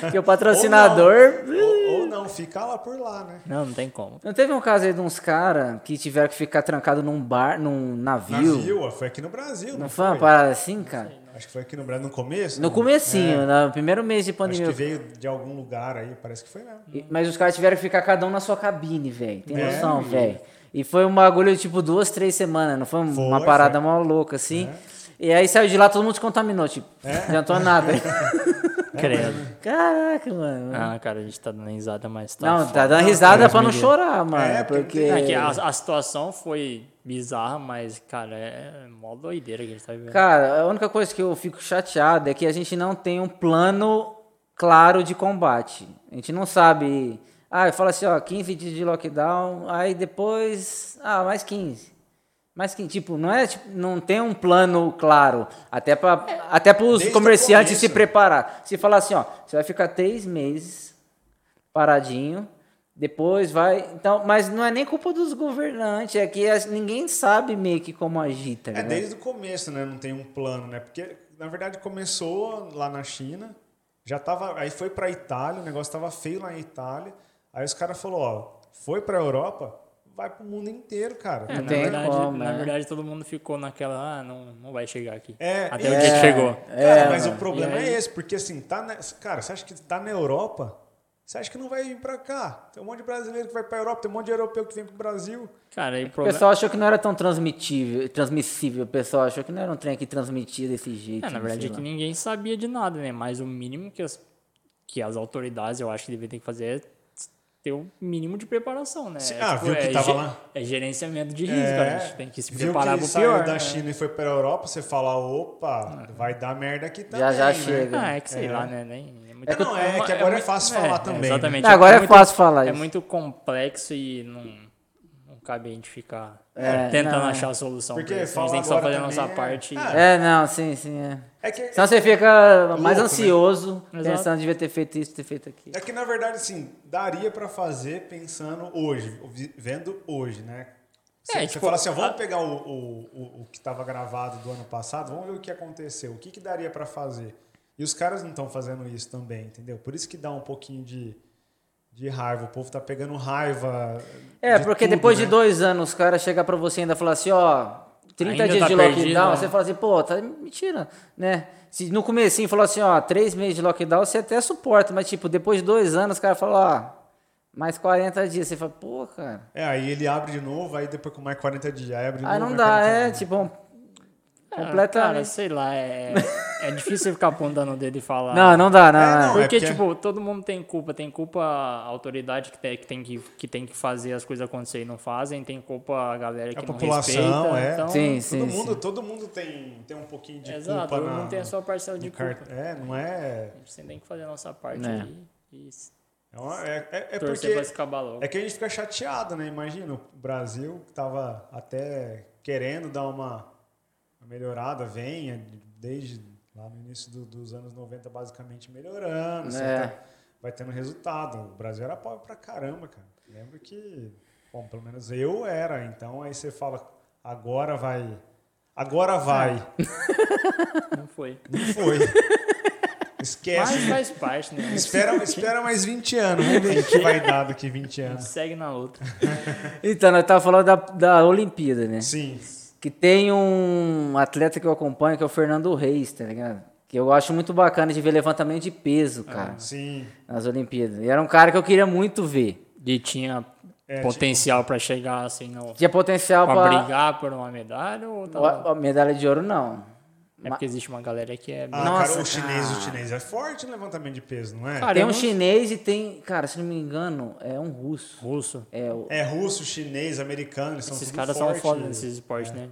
Porque o patrocinador. Ou não, ou, ou não, fica lá por lá, né? Não, não tem como. Não teve um caso aí de uns caras que tiveram que ficar trancado num bar, num navio? Navio, foi aqui no Brasil, não, Não foi uma parada assim, cara? Acho que foi aqui no Brasil no começo. No né? comecinho, no primeiro mês de Acho pandemia. que veio de algum lugar aí, parece que foi mesmo. E- Mas os caras tiveram que ficar cada um na sua cabine, velho. Tem É, noção, e- velho. E foi um bagulho, tipo, duas, três semanas. Não foi uma Foi, parada foi. mó louca, assim. E aí saiu de lá, todo mundo se contaminou, tipo. É. Não adiantou nada. Credo. Caraca, mano. Ah, cara, a gente tá dando risada, mas tá não, foda. tá dando risada Deus pra não chorar, mano. É, porque porque. É que a, a situação foi bizarra, mas, cara, é mó doideira que a gente tá vivendo. Cara, a única coisa que eu fico chateado é que a gente não tem um plano claro de combate. A gente não sabe. Ah, fala assim, ó, 15 dias de lockdown, aí depois. Ah, mais 15. Mais 15. Tipo, não é. Tipo, não tem um plano claro. Até para até os comerciantes se preparar. Se falar assim, ó, você vai ficar três meses paradinho. Depois vai. Então, mas não é nem culpa dos governantes, é que as- ninguém sabe meio que como agir, tá É desde o começo, né? Não tem um plano, né? Porque, na verdade, começou lá na China, já tava. Aí foi pra Itália, o negócio tava feio lá em Itália. Aí os caras falaram, ó, foi pra Europa, vai pro mundo inteiro, cara. É, Não na, tem verdade, como, na né? verdade, todo mundo ficou naquela, ah, não, não vai chegar aqui. É, Até e- o dia que chegou. Cara, É, mas mano. o problema E é esse, porque assim, tá na, cara, você acha que tá na Europa? Você acha que não vai vir pra cá? Tem um monte de brasileiro que vai pra Europa, tem um monte de europeu que vem pro Brasil. Cara, aí o O problema... pessoal achou que não era tão transmitível, transmissível. O pessoal achou que não era um trem que transmitia desse jeito. É, na não verdade é que ninguém sabia de nada, né? Mas o mínimo que as, que as autoridades, eu acho que devem ter que fazer é ter o mínimo de preparação, né? Sim, É, ah, viu que é, tava lá? É gerenciamento de risco, a gente tem que se viu preparar que pro ele saiu pior. da né? China e foi pra Europa, você fala, opa, vai dar merda aqui também. Já, já né? chega. Ah, é que sei É. lá, né? Nem, é, muito, É que não, é que agora é fácil falar também, né? Exatamente. Não, agora é muito- fácil falar É isso. muito complexo e não, não cabe a gente ficar É, tentando não, é. achar a solução. Porque pra isso. a gente tem que só fazer a nossa é- parte. Ah, É, não, sim, sim, é. É que, Senão você fica mais né? ansioso, Exato. pensando, devia ter feito isso, ter feito aquilo. é que na verdade, assim, daria pra fazer pensando hoje, vendo hoje, né? Você, É, você tipo, fala assim, ó, vamos a- pegar o, o, o, o que estava gravado do ano passado, vamos ver o que aconteceu, o que, que daria pra fazer. E os caras não estão fazendo isso também, entendeu? Por isso que dá um pouquinho de, de raiva. O povo tá pegando raiva. É, de porque tudo, depois de né? dois anos, os caras chegam pra você e ainda falar assim, ó, 30 Ainda dias tá de perdido, lockdown, né? você fala assim, pô, tá mentira, né? Se no comecinho falou assim, ó, três meses de lockdown, você até suporta, mas tipo, depois de dois anos, os caras falam, ó, mais 40 dias. Você fala, pô, cara. É, aí ele abre de novo, aí depois com mais 40 dias, aí abre de Aí novo. não mais dá, 40 é, dias. tipo, um- Ah, Cara, completamente. sei lá, é, é difícil você ficar apontando o dedo e falar. Não, não dá, não. É, é. não, Porque, porque- tipo, todo mundo tem culpa. Tem culpa a autoridade que tem que, tem que, que tem que fazer as coisas acontecer e não fazem. Tem culpa a galera que A não população, respeita. é. Então, Sim, sim, todo sim. mundo, todo mundo tem, tem um pouquinho de Exato, culpa todo na, mundo tem a sua parcela de culpa. cart- É, não é. A gente tem que fazer a nossa parte É. aí e É, é, é, é porque. É que a gente fica chateado, né? Imagina, o Brasil que tava até querendo dar uma melhorada, vem desde lá no início do- dos anos 90 basicamente melhorando, É. certo? vai tendo resultado. O Brasil era pobre pra caramba, cara. Lembro que, bom, pelo menos eu era, então aí você fala, agora vai, agora vai. Não foi. Não foi. Esquece. Mas faz parte, né? Espera, espera mais 20 anos, vamos ver o que vai dar daqui 20 anos. Segue na luta. Então, nós tava falando da, da Olimpíada, né? Sim. Que tem um atleta que eu acompanho, que é o Fernando Reis, tá ligado? Que eu acho muito bacana de ver levantamento de peso, cara, Sim. nas Olimpíadas. E era um cara que eu queria muito ver. E tinha É, potencial pra chegar assim no. Tinha potencial Pra pra. brigar por uma medalha ou a, tava... a medalha de ouro, não. É porque existe uma galera que é. Ah, Nossa, cara, o chinês, cara. o chinês é forte no levantamento de peso, não é? Cara, tem eu um chinês e tem. Cara, se não me engano, é um russo. russo. É, o- É russo, chinês, americano, eles são Esses caras são foda nesses esportes, né?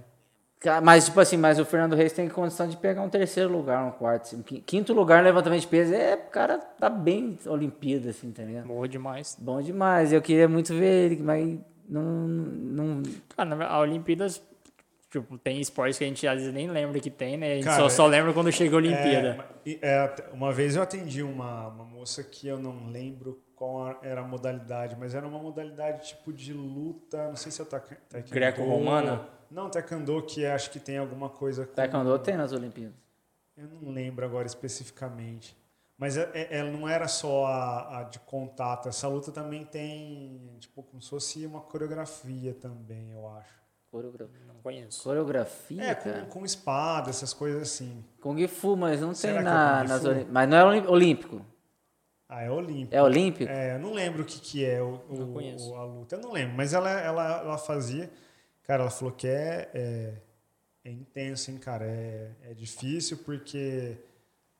Ca- Mas, tipo assim, mas o Fernando Reis tem condição de pegar um terceiro lugar, um quarto. assim. Qui- Quinto lugar no levantamento de peso. É, o cara tá bem Olimpíada, assim, tá ligado? Morro demais. Bom demais. Eu queria muito ver ele, mas não. não Cara, a Olimpíadas, tipo, tem esportes que a gente às vezes nem lembra que tem, né? A gente Cara, só, só é- lembra quando chega a Olimpíada. É, é, uma vez eu atendi uma, uma moça que eu não lembro qual era a modalidade, mas era uma modalidade tipo de luta, não sei se é o taekw- taekwondo. Greco-romana? Não, taekwondo, que é, acho que tem alguma coisa com... Taekwondo tem nas Olimpíadas. Eu não lembro agora especificamente. Mas é- é- ela não era só a, a de contato. Essa luta também tem, tipo, como se fosse uma coreografia também, eu acho. Coreografia. Não conheço. Coreografia, É, cara. com, com espada, essas coisas assim. Kung Fu, mas não Será tem é na, Kung nas? Olimpíadas. Mas não é olim- olímpico. Ah, é olímpico. É olímpico? É, eu não lembro o que, que é o, o- Não conheço. o- a luta. Eu não lembro, mas ela, ela, ela fazia. Cara, ela falou que é, é, é intenso, hein, cara. É, é difícil porque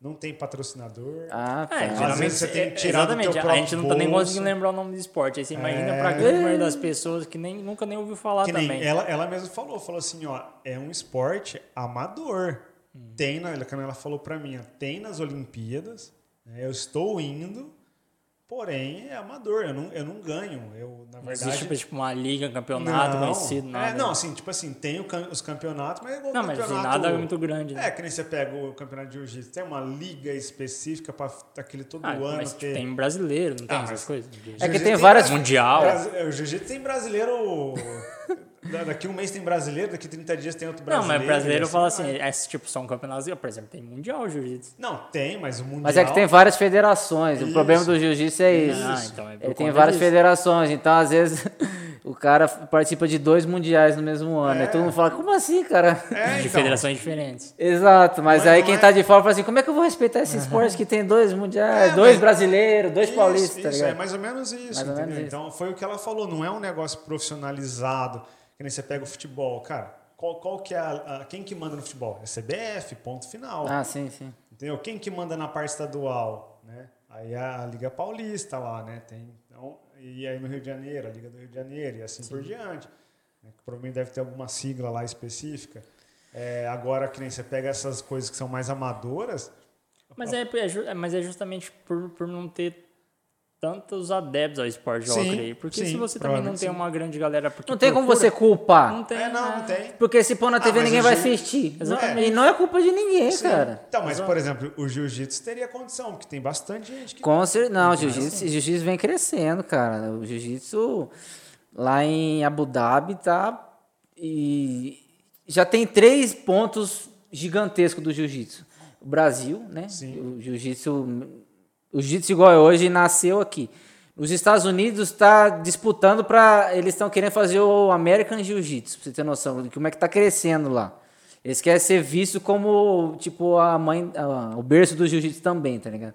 não tem patrocinador. Ah, tá. É, Às geralmente vezes você tem que é- tirar do exatamente, teu a gente não tá nem bolso. conseguindo lembrar o nome do esporte. Aí você imagina É. pra grande maioria das pessoas que nem, nunca nem ouviu falar que nem também. ela, ela mesma falou, falou assim, ó, é um esporte amador. Hum. Tem, na, quando ela falou pra mim, ó, tem nas Olimpíadas, né, eu estou indo, porém é amador, eu não, eu não ganho. Eu, na Não verdade, existe tipo, uma liga, campeonato Não. conhecido, nada. É, não, assim, tipo assim, tem os campeonatos, mas é igual Não, mas nada muito grande. Né? É, que nem você pega o campeonato de jiu-jitsu, tem uma liga específica para aquele todo Ah, ano mas tipo, ter... tem brasileiro, não tem Ah, essas coisas? É que Jiu-jitsu tem várias- Mundial. O jiu-jitsu tem brasileiro... da- daqui um mês tem brasileiro, daqui 30 dias tem outro Não, brasileiro. mas brasileiro e fala assim assim, é, tipo, são campeonatos, por exemplo, tem mundial jiu-jitsu. Não, tem, mas o mundial... Mas é que tem várias federações. O Isso. problema do jiu-jitsu é isso. Ah, então é Ele tem várias disso. federações, então às vezes o cara participa de dois mundiais no mesmo ano. É. E todo mundo fala, como assim, cara? É, De então. federações diferentes. Exato, mas Mas aí não quem é- tá de fora fala assim, como é que eu vou respeitar esse esporte que tem dois mundiais, É, dois mas- brasileiros, dois Isso, paulistas, tá isso, ligado? é mais ou menos isso, Mais ou menos entendeu? isso. Então foi o que ela falou, não é um negócio profissionalizado, que nem você pega o futebol, cara. Qual, qual que é a, a- quem que manda no futebol? É CBF, ponto final. Ah, sim, sim. Entendeu? Quem que manda na parte estadual, né? Aí a Liga Paulista lá, né? Tem, então, e aí no Rio de Janeiro, a Liga do Rio de Janeiro e assim por diante. né? Que provavelmente deve ter alguma sigla lá específica. É, agora, que nem você pega essas coisas que são mais amadoras, Mas é, é é- mas é justamente por, por não ter tantos adeptos ao esporte de Sim, hockey aí. Porque sim, se você também não tem sim. uma grande galera... Porque Não tem como procura, você culpar. Não tem, É, não, não né? tem. Porque se pôr na TV mas ninguém vai assistir. Não- Exatamente. e não é culpa de ninguém, Sim. cara. Então, mas, por exemplo, o jiu-jitsu teria condição, porque tem bastante gente que. Com cer- Não, o jiu-jitsu jiu vem crescendo, cara. O jiu-jitsu lá em Abu Dhabi tá. E já tem três pontos gigantescos do jiu-jitsu. O Brasil, né? Sim. O jiu-jitsu. O jiu-jitsu igual é hoje nasceu aqui. Os Estados Unidos está disputando para. Eles estão querendo fazer o American Jiu-Jitsu, pra você ter noção de como é que tá crescendo lá. Eles querem ser vistos como, tipo, a mãe, a- o berço do jiu-jitsu também, tá ligado?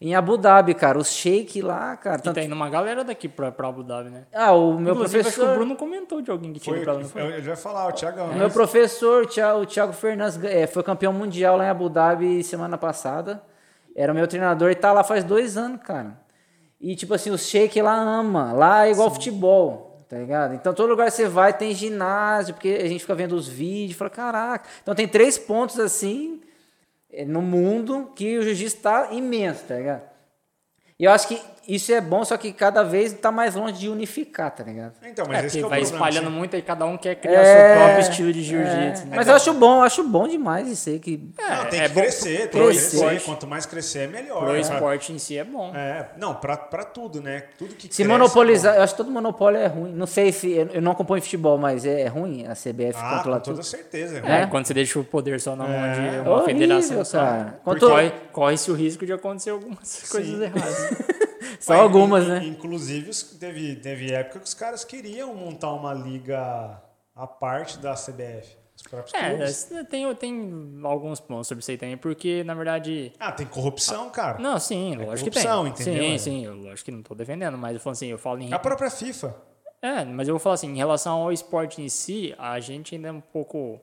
Em Abu Dhabi, cara, os shake lá, cara. E tanto- tá indo uma galera daqui pra, pra Abu Dhabi, né? Ah, o meu Inclusive, acho que o professor. Bruno comentou de alguém que tinha Foi, ido pra lá. não foi? eu, eu já ia falar, o Thiagão. O né? meu professor, o Thiago, o Thiago Fernandes, eh, foi campeão mundial lá em Abu Dhabi semana passada. Era o meu treinador e tá lá faz dois anos, cara. E, tipo assim, o shake lá ama. Lá é igual futebol, tá ligado? Então, todo lugar que você vai tem ginásio, porque a gente fica vendo os vídeos e fala, caraca. Então, tem três pontos, assim, eh, no mundo que o jiu-jitsu tá imenso, tá ligado? E eu acho que isso é bom, só que cada vez tá mais longe de unificar, tá ligado? Então, mas É, esse que é o vai problema. espalhando assim. muito e cada um quer criar É, seu próprio estilo de jiu-jitsu. é. né? Mas eu acho bom, eu acho bom demais isso aí que Não, tem é que crescer, tem que crescer. Quanto mais crescer, é melhor. Pro Pra- esporte em si é bom. É, não, pra, pra tudo, né? Tudo que Se cresce, monopolizar, bom. eu acho que todo monopólio é ruim. Não sei se. Eu não acompanho futebol, mas é ruim a CBF Ah, controlar com toda tudo. certeza. É, né? quando você deixa o poder só na mão É. de uma Horrível, federação cara. Porque Corre-se o risco de acontecer algumas coisas erradas. Só Mas, algumas, né? Inclusive, teve, teve época que os caras queriam montar uma liga à parte da CBF. Os próprios É, tem, tem alguns pontos sobre isso aí também, porque na verdade. Ah, tem corrupção, cara. Não, sim, lógico que tem. corrupção, entendeu? Sim, É. sim, eu lógico que não tô defendendo, mas eu falo assim, eu falo em. A própria FIFA. É, mas eu vou falar assim, em relação ao esporte em si, a gente ainda é um pouco,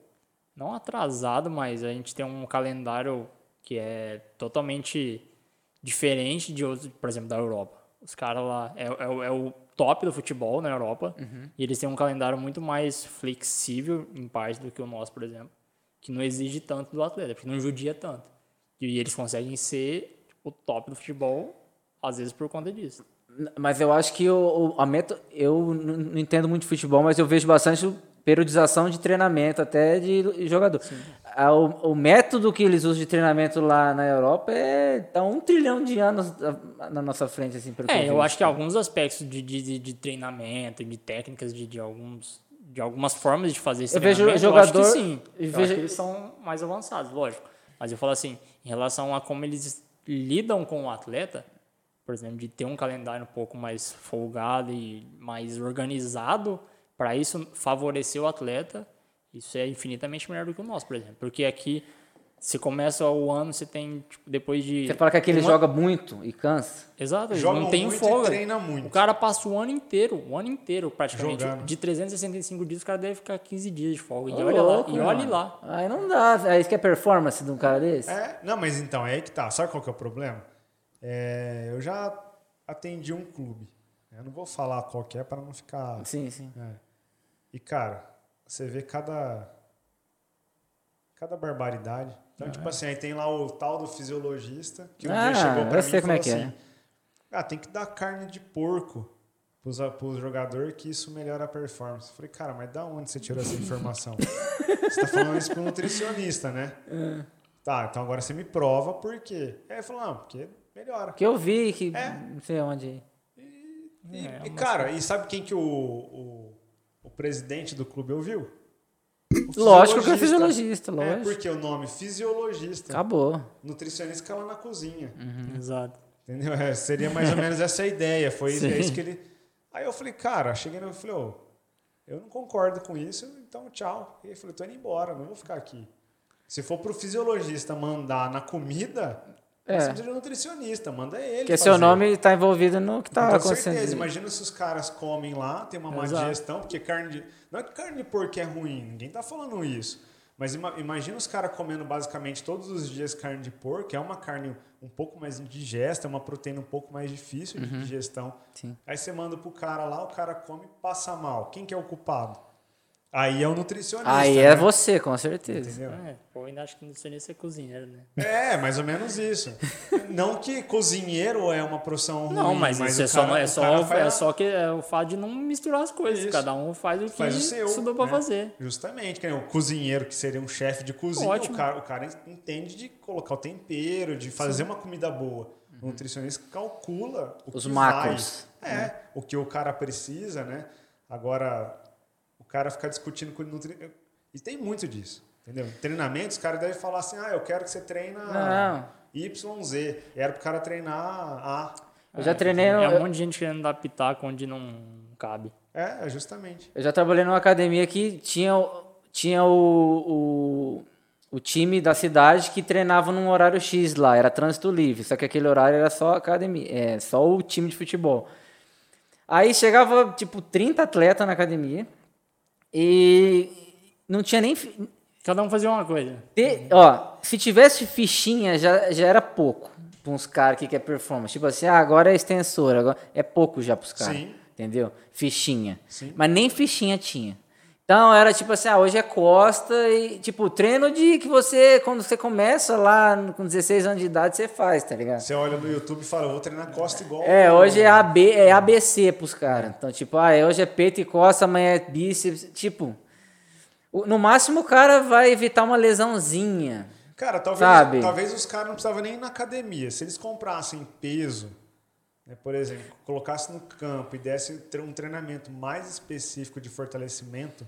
não atrasado, mas a gente tem um calendário que é totalmente diferente de outros, por exemplo, da Europa. Os caras lá, é, é, o- é o top do futebol na Europa, e eles têm um calendário muito mais flexível, em parte, do que o nosso, por exemplo, que não exige tanto do atleta, porque não judia tanto. E eles conseguem ser o top do futebol, às vezes por conta disso. Mas eu acho que o, a meta. Eu não entendo muito de futebol, mas eu vejo bastante periodização de treinamento, até de jogador. Ah, O, o método que eles usam de treinamento lá na Europa é tá um trilhão de anos ah, na nossa frente, assim, pelo É, eu acho que alguns aspectos de, de, de- treinamento, de técnicas, de, de, alguns, de algumas formas de fazer esse Eu vejo treinamento, eu acho jogador- que sim. eu vejo- eles são mais avançados, lógico. Mas eu falo assim, em relação a como eles lidam com o atleta, por exemplo, de ter um calendário um pouco mais folgado e mais organizado, para isso favorecer o atleta, isso é infinitamente melhor do que o nosso, por exemplo. Porque aqui, se começa o ano, você tem, tipo, depois de... Você fala que aquele uma- joga muito e cansa. Exato, Jogam não tem muito e folga. treina muito. O cara passa o ano inteiro, o ano inteiro praticamente. Jogando. De 365 dias, o cara deve ficar 15 dias de folga. E olha louco, lá, e olhe mano. lá. Aí não dá. Aí isso que é performance de um cara desse? É, não, mas então, é aí que tá. Sabe qual que é o problema? É, eu já atendi um clube. Eu não vou falar qual que é para não ficar. Sim, sim. É. E, cara, você vê cada. Cada barbaridade. Então, tipo assim, aí tem lá o tal do fisiologista que um Ah, dia chegou pra eu mim sei e como é falou que é. assim: Ah, tem que dar carne de porco pros, pros jogadores que isso melhora a performance. Eu falei, cara, mas da onde você tirou essa informação? você tá falando isso pro nutricionista, né? É. Tá, então agora você me prova por quê. Aí ele falou, não, porque melhora. Que eu vi que. É. Não sei onde. E, É, e, cara, e sabe quem que o, o presidente do clube ouviu? Lógico que é fisiologista, É, lógico. porque o nome fisiologista, Acabou. nutricionista fica lá na cozinha. Exato. Entendeu? É, seria mais ou menos essa a ideia. Foi Sim. é isso que ele. Aí eu falei, cara, cheguei no. Eu falei, ô, eu não concordo com isso, então tchau. E ele falou, tô indo embora, não vou ficar aqui. Se for pro fisiologista mandar na comida, É. você precisa de um nutricionista, manda ele. Porque fazer. seu nome está envolvido no que está Com acontecendo. certeza. Imagina se os caras comem lá, tem uma má Exato. digestão, porque carne de. Não é que carne de porco é ruim, ninguém tá falando isso. Mas ima- imagina os caras comendo basicamente todos os dias carne de porco, é uma carne um pouco mais indigesta, é uma proteína um pouco mais difícil de digestão. Sim. Aí você manda pro cara lá, o cara come e passa mal. Quem que é o culpado? Aí é o nutricionista. Aí né? é você, com certeza. Entendeu? É, pô, ainda acho que nutricionista é cozinheiro, né? É, mais ou menos isso. Não que cozinheiro é uma profissão ruim, Não, mas, isso o é só, cara- é o só, é faz- só que é o fato de não misturar as coisas. Isso. Cada um faz o que faz o seu. estudou pra né? fazer. Justamente, o cozinheiro, que seria um chefe de cozinha, o cara, o cara entende de colocar o tempero, de fazer uma comida boa. O nutricionista calcula o Os que macros. vai. É, o que o cara precisa, né? Agora, cara ficar discutindo com o nutricionista. E tem muito disso. Entendeu? Em treinamentos, os caras devem falar assim: ah, eu quero que você treine Não. YZ. E era pro cara treinar A. Eu já treinei, É um monte de gente querendo dar pitaco onde não cabe. É, é justamente. eu já trabalhei numa academia que tinha, o- tinha o, o, o time da cidade que treinava num horário X lá, era trânsito livre, só que aquele horário era só academia, é, só o time de futebol. Aí chegava, tipo, 30 atletas na academia e não tinha nem... Cada um fazia uma coisa. Ó, se tivesse fichinha, já, já era pouco para uns caras que quer performance. Tipo assim, ah, agora é extensora, agora é pouco já pros caras. Sim. Entendeu? Fichinha. Sim. Mas nem fichinha tinha. Então era tipo assim, ah, hoje é costa e tipo, treino de que você, quando você começa lá com 16 anos de idade, você faz, tá ligado? Você olha no YouTube e fala, vou treinar costa igual. É, hoje é, AB, é ABC pros caras. Então, tipo, ah, hoje é peito e costa, amanhã é bíceps. Tipo, no máximo o cara vai evitar uma lesãozinha. Cara, talvez, Sabe? talvez os caras não precisavam nem ir na academia. Se eles comprassem peso, né, por exemplo, colocassem no campo e dessem tre- um treinamento mais específico de fortalecimento,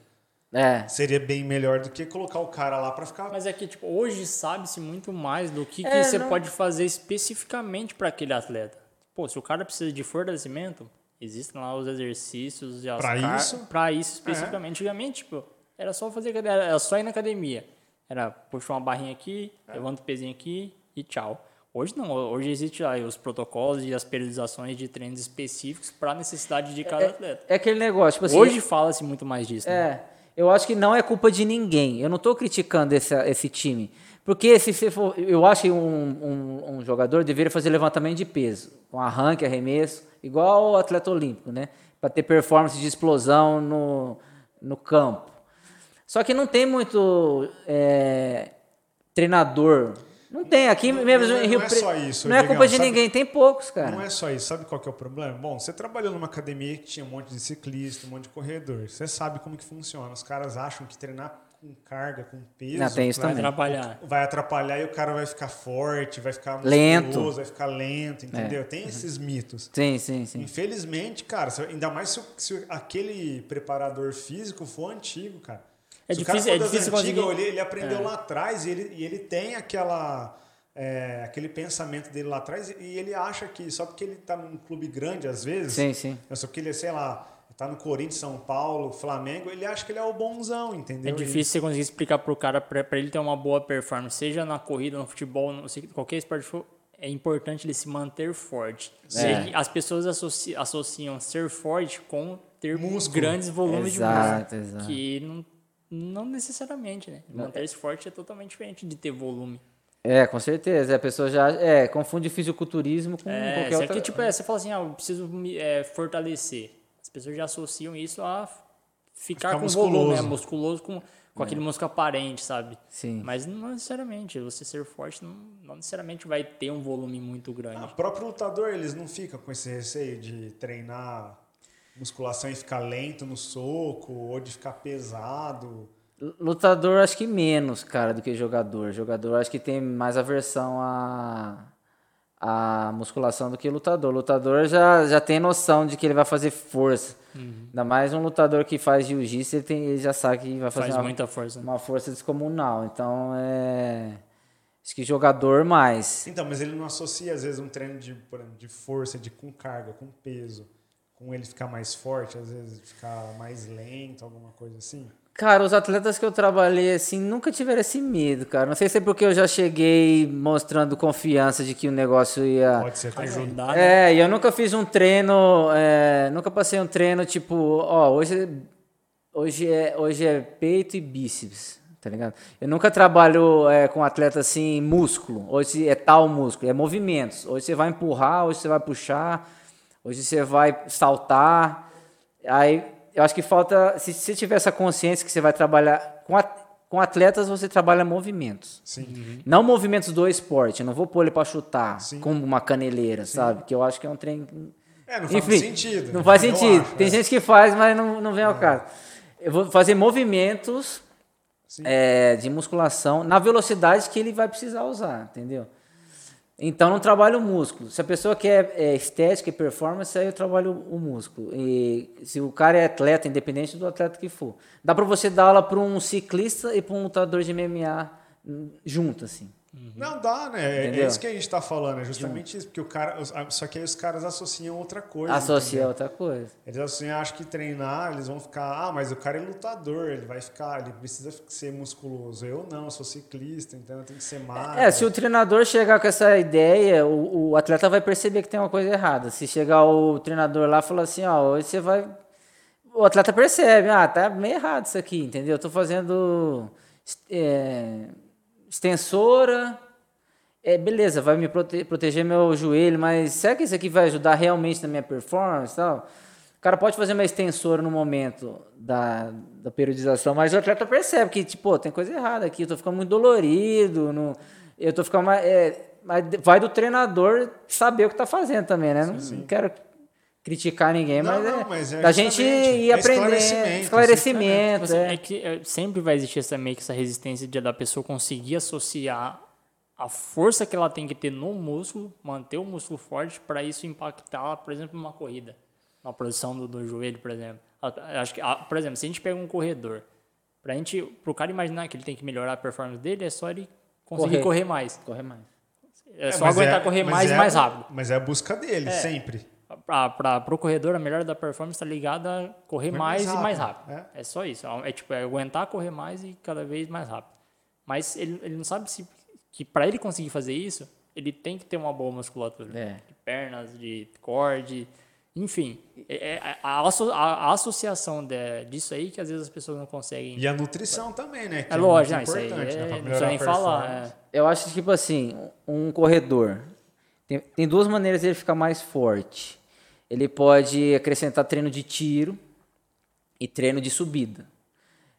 É. seria bem melhor do que colocar o cara lá pra ficar. Mas é que, tipo, hoje sabe-se muito mais do que, que É, você não- pode fazer especificamente para aquele atleta. Pô, se o cara precisa de fortalecimento, existem lá os exercícios e as Pra car- isso? Pra isso especificamente. Antigamente, tipo, era só fazer academia, era só ir na academia. Era puxar uma barrinha aqui, É. levanta o pezinho aqui e tchau. Hoje não, hoje existe lá os protocolos e as periodizações de treinos específicos para a necessidade de cada atleta. É aquele negócio, tipo assim. Hoje fala-se muito mais disso. né? Eu acho que não é culpa de ninguém. Eu não tô criticando esse, esse time. Porque se você for. Eu acho que um, um, um jogador deveria fazer levantamento de peso, com arranque, arremesso, igual o atleta olímpico, né? Para ter performance de explosão no, no campo. Só que não tem muito é, treinador. Não tem. Aqui Não- mesmo não é- em Rio não é Preto. só isso, Não é culpa de sabe- ninguém, tem poucos, cara. Não é só isso. Sabe qual que é o problema? Bom, você trabalhou numa academia que tinha um monte de ciclista, um monte de corredor. Você sabe como que funciona. Os caras acham que treinar com carga, com peso, Não, tem isso Vai também. atrapalhar. vai atrapalhar e o cara vai ficar forte, vai ficar Lento. É. vai ficar lento, entendeu? Tem esses mitos. Sim, sim, sim. Infelizmente, cara, ainda mais se, se aquele preparador físico for antigo, cara. É se difícil- o é cara for das difícil antigas, conseguir- ele, ele aprendeu É. lá atrás e ele, e ele tem aquela, é, aquele pensamento dele lá atrás e ele acha que só porque ele tá num clube grande, às vezes, Sim, sim. só porque ele, sei lá, tá no Corinthians, São Paulo, Flamengo, ele acha que ele é o bonzão, entendeu? É difícil você conseguir explicar pro cara pra, pra ele ter uma boa performance, seja na corrida, no futebol, não sei, qualquer esporte for, é importante ele se manter forte. Que as pessoas associ- associam ser forte com ter Músculo. grandes volumes Exato, de músculo. exato. Que não, não necessariamente, né? Manter-se forte é totalmente diferente de ter volume. É, com certeza. A pessoa já é, confunde fisiculturismo com É, qualquer outra... que, tipo, é, você fala assim, ah, eu preciso me é, fortalecer. As pessoas já associam isso a ficar, Ficar com volume, né? musculoso. Musculoso com, com aquele músculo aparente, sabe? Sim. Mas não necessariamente. Você ser forte não, não necessariamente vai ter um volume muito grande. O próprio lutador, eles não ficam com esse receio de treinar musculação e ficar lento no soco, ou de ficar pesado. Lutador acho que menos, cara, do que jogador. Jogador acho que tem mais aversão à, à musculação do que lutador. Lutador já, já tem noção de que ele vai fazer força. Uhum. Ainda mais um lutador que faz jiu-jitsu, ele, tem- ele já sabe que vai fazer Faz uma, muita força. uma força descomunal. Então, é... Acho que jogador mais. Então, mas ele não associa, às vezes, um treino de, de força, de com carga, com peso, com ele ficar mais forte, às vezes ficar mais lento, alguma coisa assim. Cara, os atletas que eu trabalhei assim nunca tiveram esse medo, cara. Não sei se é porque eu já cheguei mostrando confiança de que o negócio ia. Pode ser. Ajudar, né? É, e eu nunca fiz um treino, é, nunca passei um treino tipo, ó, hoje, hoje, é, hoje é peito e bíceps, tá ligado? Eu nunca trabalho é, com atleta assim, músculo, hoje é tal músculo, é movimentos. Hoje você vai empurrar, hoje você vai puxar, hoje você vai saltar. Aí eu acho que falta. Se você tiver essa consciência que você vai trabalhar com, a, com atletas, você trabalha movimentos. Sim. Não movimentos do esporte. Eu não vou pôr ele para chutar Sim. como uma caneleira, sabe? Que eu acho que é um trem. É, não faz Enfim, sentido. Não faz sentido. acho, Tem né? gente que faz, mas não, não vem ao caso. Eu vou fazer movimentos Sim. é, de musculação na velocidade que ele vai precisar usar, entendeu? Então não trabalho o músculo. Se a pessoa quer é, estética e performance, aí eu trabalho o músculo. E se o cara é atleta, independente do atleta que for, dá para você dar aula para um ciclista e para um lutador de MMA junto, assim. Não dá, né? É- É Entendeu? isso que a gente tá falando, é justamente isso, porque o cara. Só que aí os caras associam outra coisa. Associa entendeu? outra coisa. Eles associam, acham que treinar, eles vão ficar, ah, mas o cara é lutador, ele vai ficar, ele precisa ser musculoso. Eu não, eu sou ciclista, então eu tenho que ser magro. É, se o treinador chegar com essa ideia, o, o atleta vai perceber que tem uma coisa errada. Se chegar o treinador lá e falar assim, ó, hoje você vai. O atleta percebe, ah, tá meio errado isso aqui, entendeu? Eu tô fazendo é, extensora. É, beleza, vai me prote- proteger meu joelho, mas será que isso aqui vai ajudar realmente na minha performance tal? O cara pode fazer uma extensora no momento da, da periodização, mas o atleta percebe que, tipo, tem coisa errada aqui, eu tô ficando muito dolorido, não, eu tô ficando mais. é, mas vai do treinador saber o que tá fazendo também, né? Não, não quero criticar ninguém, Não, mas, não, é, mas é da gente ir é aprendendo. esclarecimento, Esclarecimento. Assim, é. é que é, sempre vai existir essa, meio que essa resistência de, da pessoa conseguir associar a força que ela tem que ter no músculo, manter o músculo forte, para isso impactar, por exemplo, numa corrida, na posição do, do joelho, por exemplo. Acho que, por exemplo, se a gente pega um corredor, para gente, pro cara imaginar que ele tem que melhorar a performance dele, é só ele conseguir Correr. correr, mais. Corre mais. É, É, só aguentar é- correr mais é e mais rápido. Mas é a busca dele, sempre. Para o corredor, a melhora da performance está ligada a correr Correr mais, mais e mais rápido, rápido. É. só isso. É, tipo, é aguentar correr mais e cada vez mais rápido. Mas ele, ele não sabe se que para ele conseguir fazer isso, ele tem que ter uma boa musculatura. É. De pernas, de core, de- enfim. É, é a, asso- a- a associação de- disso aí que às vezes as pessoas não conseguem. E a nutrição também, né? Que é lógico, não, muito isso aí importante, né? é, não melhorar precisa nem a falar. performance. é. Eu acho que, tipo assim, um corredor. Tem, tem duas maneiras dele ficar mais forte. Ele pode acrescentar treino de tiro e treino de subida.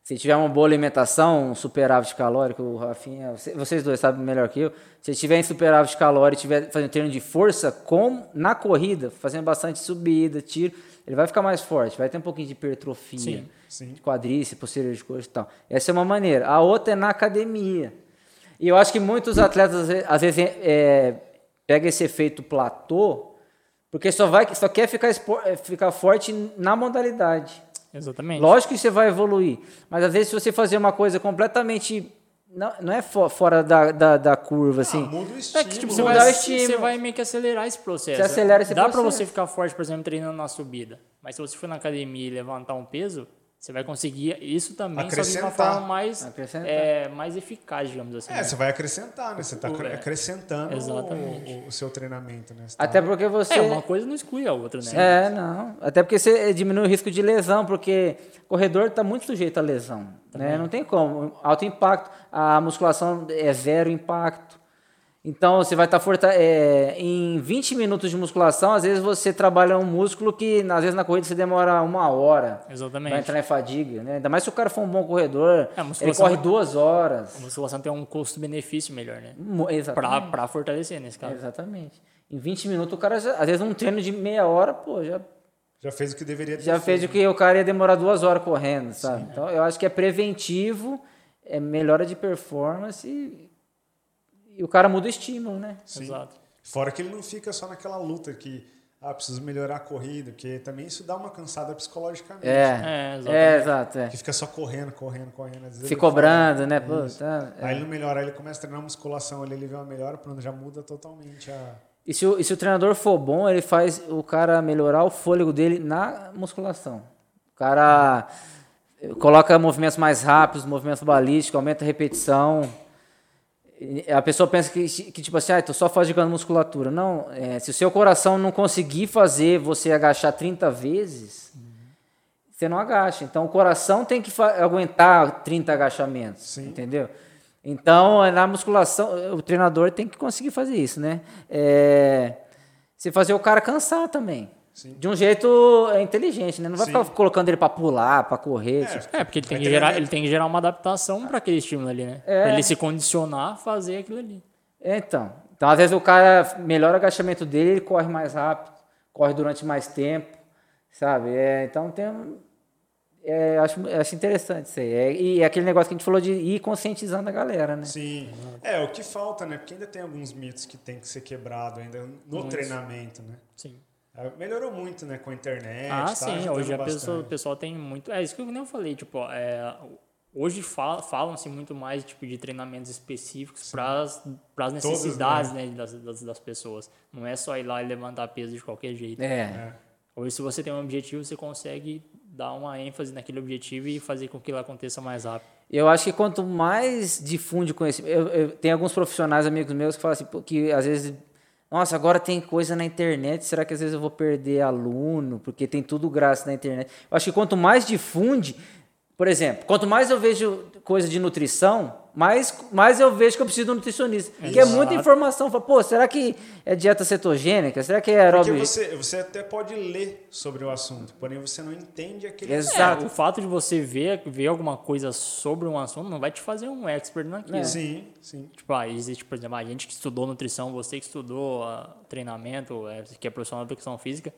Se tiver uma boa alimentação, um superávit calórico, o Rafinha, você- vocês dois sabem melhor que eu. Se tiver em superávit calórico e tiver fazendo treino de força com na corrida, fazendo bastante subida, tiro, ele vai ficar mais forte, vai ter um pouquinho de hipertrofia Sim, sim. de quadríceps, posterior de coxa e tal. Essa é uma maneira. A outra é na academia. E eu acho que muitos atletas, às ve- às vezes, é, pegam esse efeito platô, porque só, vai, só quer ficar, é, ficar forte na modalidade. Exatamente. Lógico que você vai evoluir, mas às vezes se você fazer uma coisa completamente... Não, não é fo- fora da, da, da curva, Ah, assim. muda o É estímulo. que, tipo, você, Mudar vai, estímulo. você vai meio que acelerar esse processo. Você acelera esse Dá pra processo. você ficar forte, por exemplo, treinando na subida. Mas se você for na academia e levantar um peso, você vai conseguir isso também, só que de uma forma mais, é, mais eficaz, digamos assim. É, né? você vai acrescentar, né? Você está é. acrescentando Exatamente. o, o- o seu treinamento, né? Tá- Até porque você... É, uma coisa não exclui a outra, né? É, não. Até porque você diminui o risco de lesão, porque o corredor está muito sujeito a lesão. Né? Não tem como. Alto impacto. A musculação é zero impacto. Então, você vai estar forta é, em 20 minutos de musculação, às vezes você trabalha um músculo que, às vezes, na corrida você demora uma hora. Exatamente. Vai entrar em fadiga, né? Ainda mais se o cara for um bom corredor, É, ele corre é- duas horas. A musculação tem um custo-benefício melhor, né? Exatamente. pra fortalecer, nesse caso. Exatamente. Em 20 minutos, o cara, já- às vezes, um treino de meia hora, pô, já Já fez o que deveria ter já fez o feito. que o cara ia demorar duas horas correndo, sabe? Então eu acho que é preventivo, é melhora de performance e, o cara muda o estímulo, né? Exato. Fora que ele não fica só naquela luta que, ah, preciso melhorar a corrida, porque também isso dá uma cansada psicologicamente. É, É, exatamente. é, exato. É. Que fica só correndo, correndo, correndo. Às vezes Se ele cobrando, fala, né? Pô, Isso. tá, é. Aí ele não melhora, aí ele começa a treinar musculação, ali ele vê uma melhora, pronto, já muda totalmente a. E se, o, e se o treinador for bom, ele faz o cara melhorar o fôlego dele na musculação. O cara coloca movimentos mais rápidos, movimentos balísticos, aumenta a repetição. A pessoa pensa que, que tipo assim, ah, tô só fadigando musculatura. Não, é, se o seu coração não conseguir fazer você agachar 30 vezes, você não agacha. Então o coração tem que aguentar 30 agachamentos, Sim. entendeu? Então, na musculação, o treinador tem que conseguir fazer isso, né? É, você fazer o cara cansar também. Sim. de um jeito é, inteligente, né? Não vai Sim. ficar colocando ele pra pular, pra correr. É, tipo, É, porque ele tem, Vai que gerar, ele tem que gerar uma adaptação para aquele estímulo ali, né? É. Pra ele se condicionar a fazer aquilo ali. É, então. Então, às vezes o cara melhora o agachamento dele, ele corre mais rápido, corre durante mais tempo, sabe? É, então tem. um- É, acho, acho interessante isso aí. É, e é aquele negócio que a gente falou de ir conscientizando a galera, né? Sim. É, o que falta, né? Porque ainda tem alguns mitos que tem que ser quebrado ainda no Muitos. treinamento, né? Sim. É, Melhorou muito, né? Com a internet. Ah, tá sim. Hoje a pessoa, o pessoal tem muito. É isso que eu nem falei, tipo, é, hoje fala- falam-se muito mais tipo, de treinamentos específicos para as Todos, necessidades né, das, das, das pessoas. Não é só ir lá e levantar peso de qualquer jeito. É. É. Hoje, se você tem um objetivo, você consegue dar uma ênfase naquele objetivo e fazer com que ele aconteça mais rápido. Eu acho que quanto mais difunde conhecimento. Eu, eu, tem alguns profissionais, amigos meus, que falam assim, que às vezes. Nossa, agora tem coisa na internet, será que às vezes eu vou perder aluno? Porque tem tudo graça na internet. Eu acho que quanto mais difunde, por exemplo, quanto mais eu vejo coisa de nutrição, mais, mais eu vejo que eu preciso de um nutricionista. Porque é muita informação. Fala, Pô, será que é dieta cetogênica? Será que é Porque aeróbio? você, você até pode ler sobre o assunto, porém você não entende aquele Exato. É, o fato de você ver, ver alguma coisa sobre um assunto não vai te fazer um expert naquilo. É. Sim, sim. Tipo, ah, existe, por exemplo, a gente que estudou nutrição, você que estudou ah, treinamento, é, que é profissional de educação física,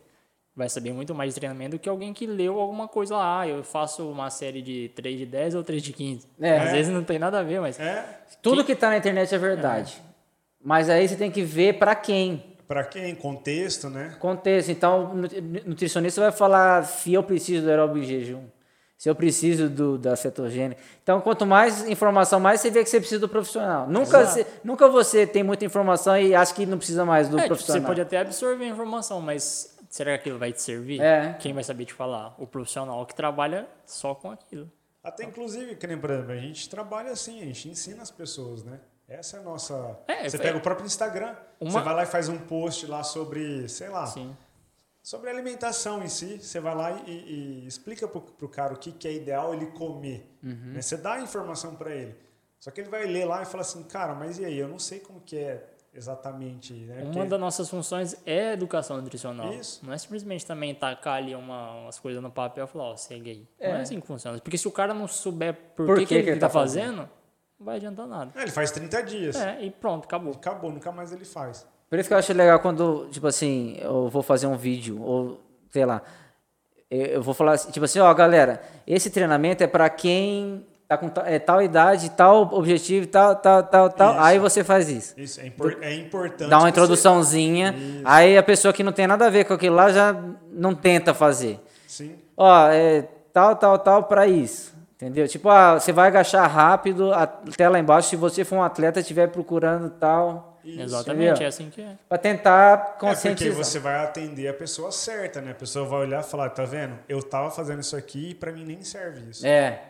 vai saber muito mais de treinamento do que alguém que leu alguma coisa lá. Ah, eu faço uma série de 3 de 10 ou 3 de 15. É. Às vezes não tem nada a ver, mas... É, Tudo que está na internet é verdade. Mas aí você tem que ver para quem. para quem? Contexto, né? Contexto. Então, nutricionista vai falar se eu preciso do aeróbio em jejum, se eu preciso do, da cetogênica. Então, quanto mais informação, mais você vê que você precisa do profissional. Nunca, você, nunca você tem muita informação e acha que não precisa mais do É, tipo, profissional. você pode até absorver a informação, mas será que aquilo vai te servir? É. Quem vai saber te falar? O profissional que trabalha só com aquilo. Até inclusive, que nem, por exemplo, a gente trabalha assim, a gente ensina as pessoas, né? Essa é a nossa. É, você foi- pega o próprio Instagram, Uma- você vai lá e faz um post lá sobre, sei lá, Sim. sobre alimentação em si. Você vai lá e, e explica pro, pro cara o que, que é ideal ele comer. Uhum. né? Você dá a informação para ele. Só que ele vai ler lá e fala assim, cara, mas e aí? Eu não sei como que é exatamente. Né? Uma Porque- das nossas funções é educação nutricional. Isso. Não é simplesmente também tacar ali uma, umas coisas no papel e falar, ó, segue aí. É. Não é assim que funciona. Porque se o cara não souber por, Por que, que ele ele tá tá fazendo, não vai adiantar nada. É, ele faz 30 dias. É, e pronto, acabou. Acabou, nunca mais ele faz. Por isso que eu acho legal quando, tipo assim, eu vou fazer um vídeo, ou sei lá, eu vou falar, tipo assim, ó, galera, esse treinamento é para quem tá com é, tal idade, tal objetivo, tal, tal, tal, tal. Isso. Aí você faz isso. Isso é, impor- é importante. Dá uma você- introduçãozinha, aí a pessoa que não tem nada a ver com aquilo lá já não tenta fazer. Sim. Ó, é tal, tal, tal para isso. Entendeu? Tipo, ah, você vai agachar rápido até lá embaixo se você for um atleta e estiver procurando tal. Exatamente, entendeu? é assim que é. Pra tentar É porque conscientizar. você vai atender a pessoa certa, né? A pessoa vai olhar e falar, tá vendo? Eu tava fazendo isso aqui e pra mim nem serve isso. É.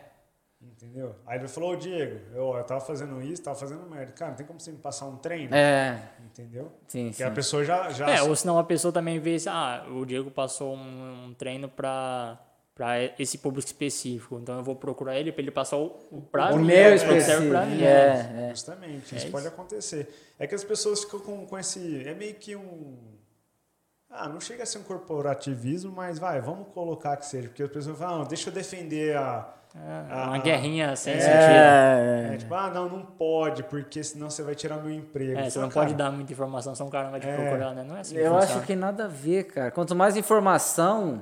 Entendeu? Aí ele falou, ô Diego, eu, eu tava fazendo isso, tava fazendo merda. Cara, não tem como você me passar um treino? É. Entendeu? Sim, Porque sim. a pessoa já. já É, ou senão a pessoa também vê, assim, ah, o Diego passou um, um treino para para esse público específico, então eu vou procurar ele para ele passar o, o pra O mim, meu né, específico. pra mim. É, é. Justamente, É isso isso. pode acontecer. É que as pessoas ficam com, com esse. É meio que um. Ah, não chega a ser um corporativismo, mas vai, vamos colocar que seja. Porque as pessoas falam, ah, deixa eu defender a. É, a- uma guerrinha sem É. sentido. É, É, tipo, ah, não, não pode, porque senão você vai tirar meu emprego. É, você não pode cara, dar muita informação, senão o cara não vai te É. procurar, né? Não é assim Eu funciona. acho que nada a ver, cara. Quanto mais informação,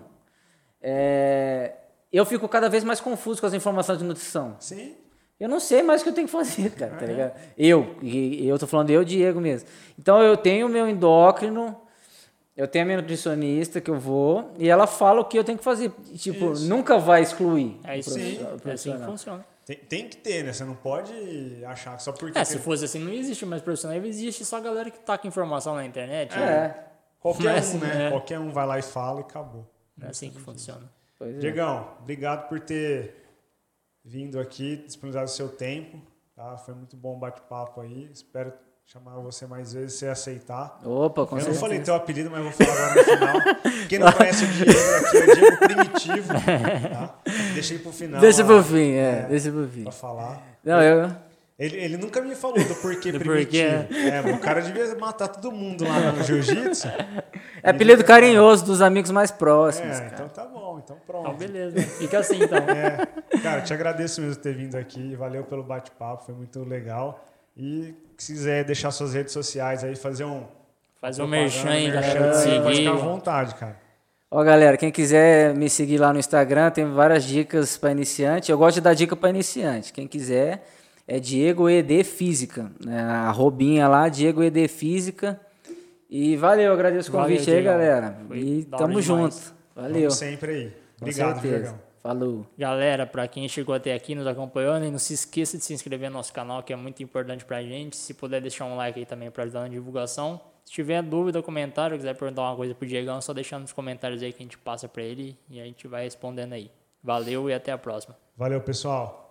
é, eu fico cada vez mais confuso com as informações de nutrição. Sim, Eu não sei mais o que eu tenho que fazer, cara, tá ligado? Eu, e eu tô falando eu, Diego mesmo. Então eu tenho o meu endócrino, eu tenho a minha nutricionista que eu vou, e ela fala o que eu tenho que fazer. Tipo, Isso. nunca vai excluir. É isso aí, é assim que funciona. tem, tem que ter, né? Você não pode achar que só porque. É, se fosse assim, não existe mais profissional, existe só a galera que taca informação na internet. né? É, Qualquer Não é um, né? é. Qualquer um vai lá e fala e acabou. Não é assim que funciona. pois é. Diegão, obrigado por ter vindo aqui, disponibilizado o seu tempo. Tá? Foi muito bom o bate-papo aí. Espero chamar você mais vezes você aceitar. Opa, com Eu não certeza. falei teu apelido, mas vou falar agora no final. Quem não conhece o Diego aqui é o Diego Primitivo. Tá? Deixei pro final. Deixa pro fim, é, É. deixa pro fim. Pra falar. Não, eu... Ele, ele nunca me falou do porquê Do primitivo. porquê. É, o cara devia matar todo mundo lá no jiu-jitsu. É apelido carinhoso dos amigos mais próximos, É, cara. então tá bom, então pronto. Então, beleza. Fica assim, então. É, cara, te agradeço mesmo por ter vindo aqui. Valeu pelo bate-papo, foi muito legal. E se quiser deixar suas redes sociais aí, fazer um. Fazer um merchan aí, galera. aí, Pode Seguir. ficar à vontade, cara. Ó, galera, quem quiser me seguir lá no Instagram, tem várias dicas para iniciante. Eu gosto de dar dica para iniciante. Quem quiser é Diego ED Física, né? A robinha lá, Diego ED Física. E valeu, agradeço o Valeu, convite aí, Diegão. galera. Foi E tamo demais. junto. Valeu. Vamos sempre aí. Obrigado, certeza. Falou. Galera, para quem chegou até aqui nos acompanhando, e não se esqueça de se inscrever no nosso canal, que é muito importante pra gente. Se puder deixar um like aí também para ajudar na divulgação. Se tiver dúvida, comentário, quiser perguntar uma coisa pro Diegão, é só deixar nos comentários aí que a gente passa para ele e a gente vai respondendo aí. Valeu e até a próxima. Valeu, pessoal.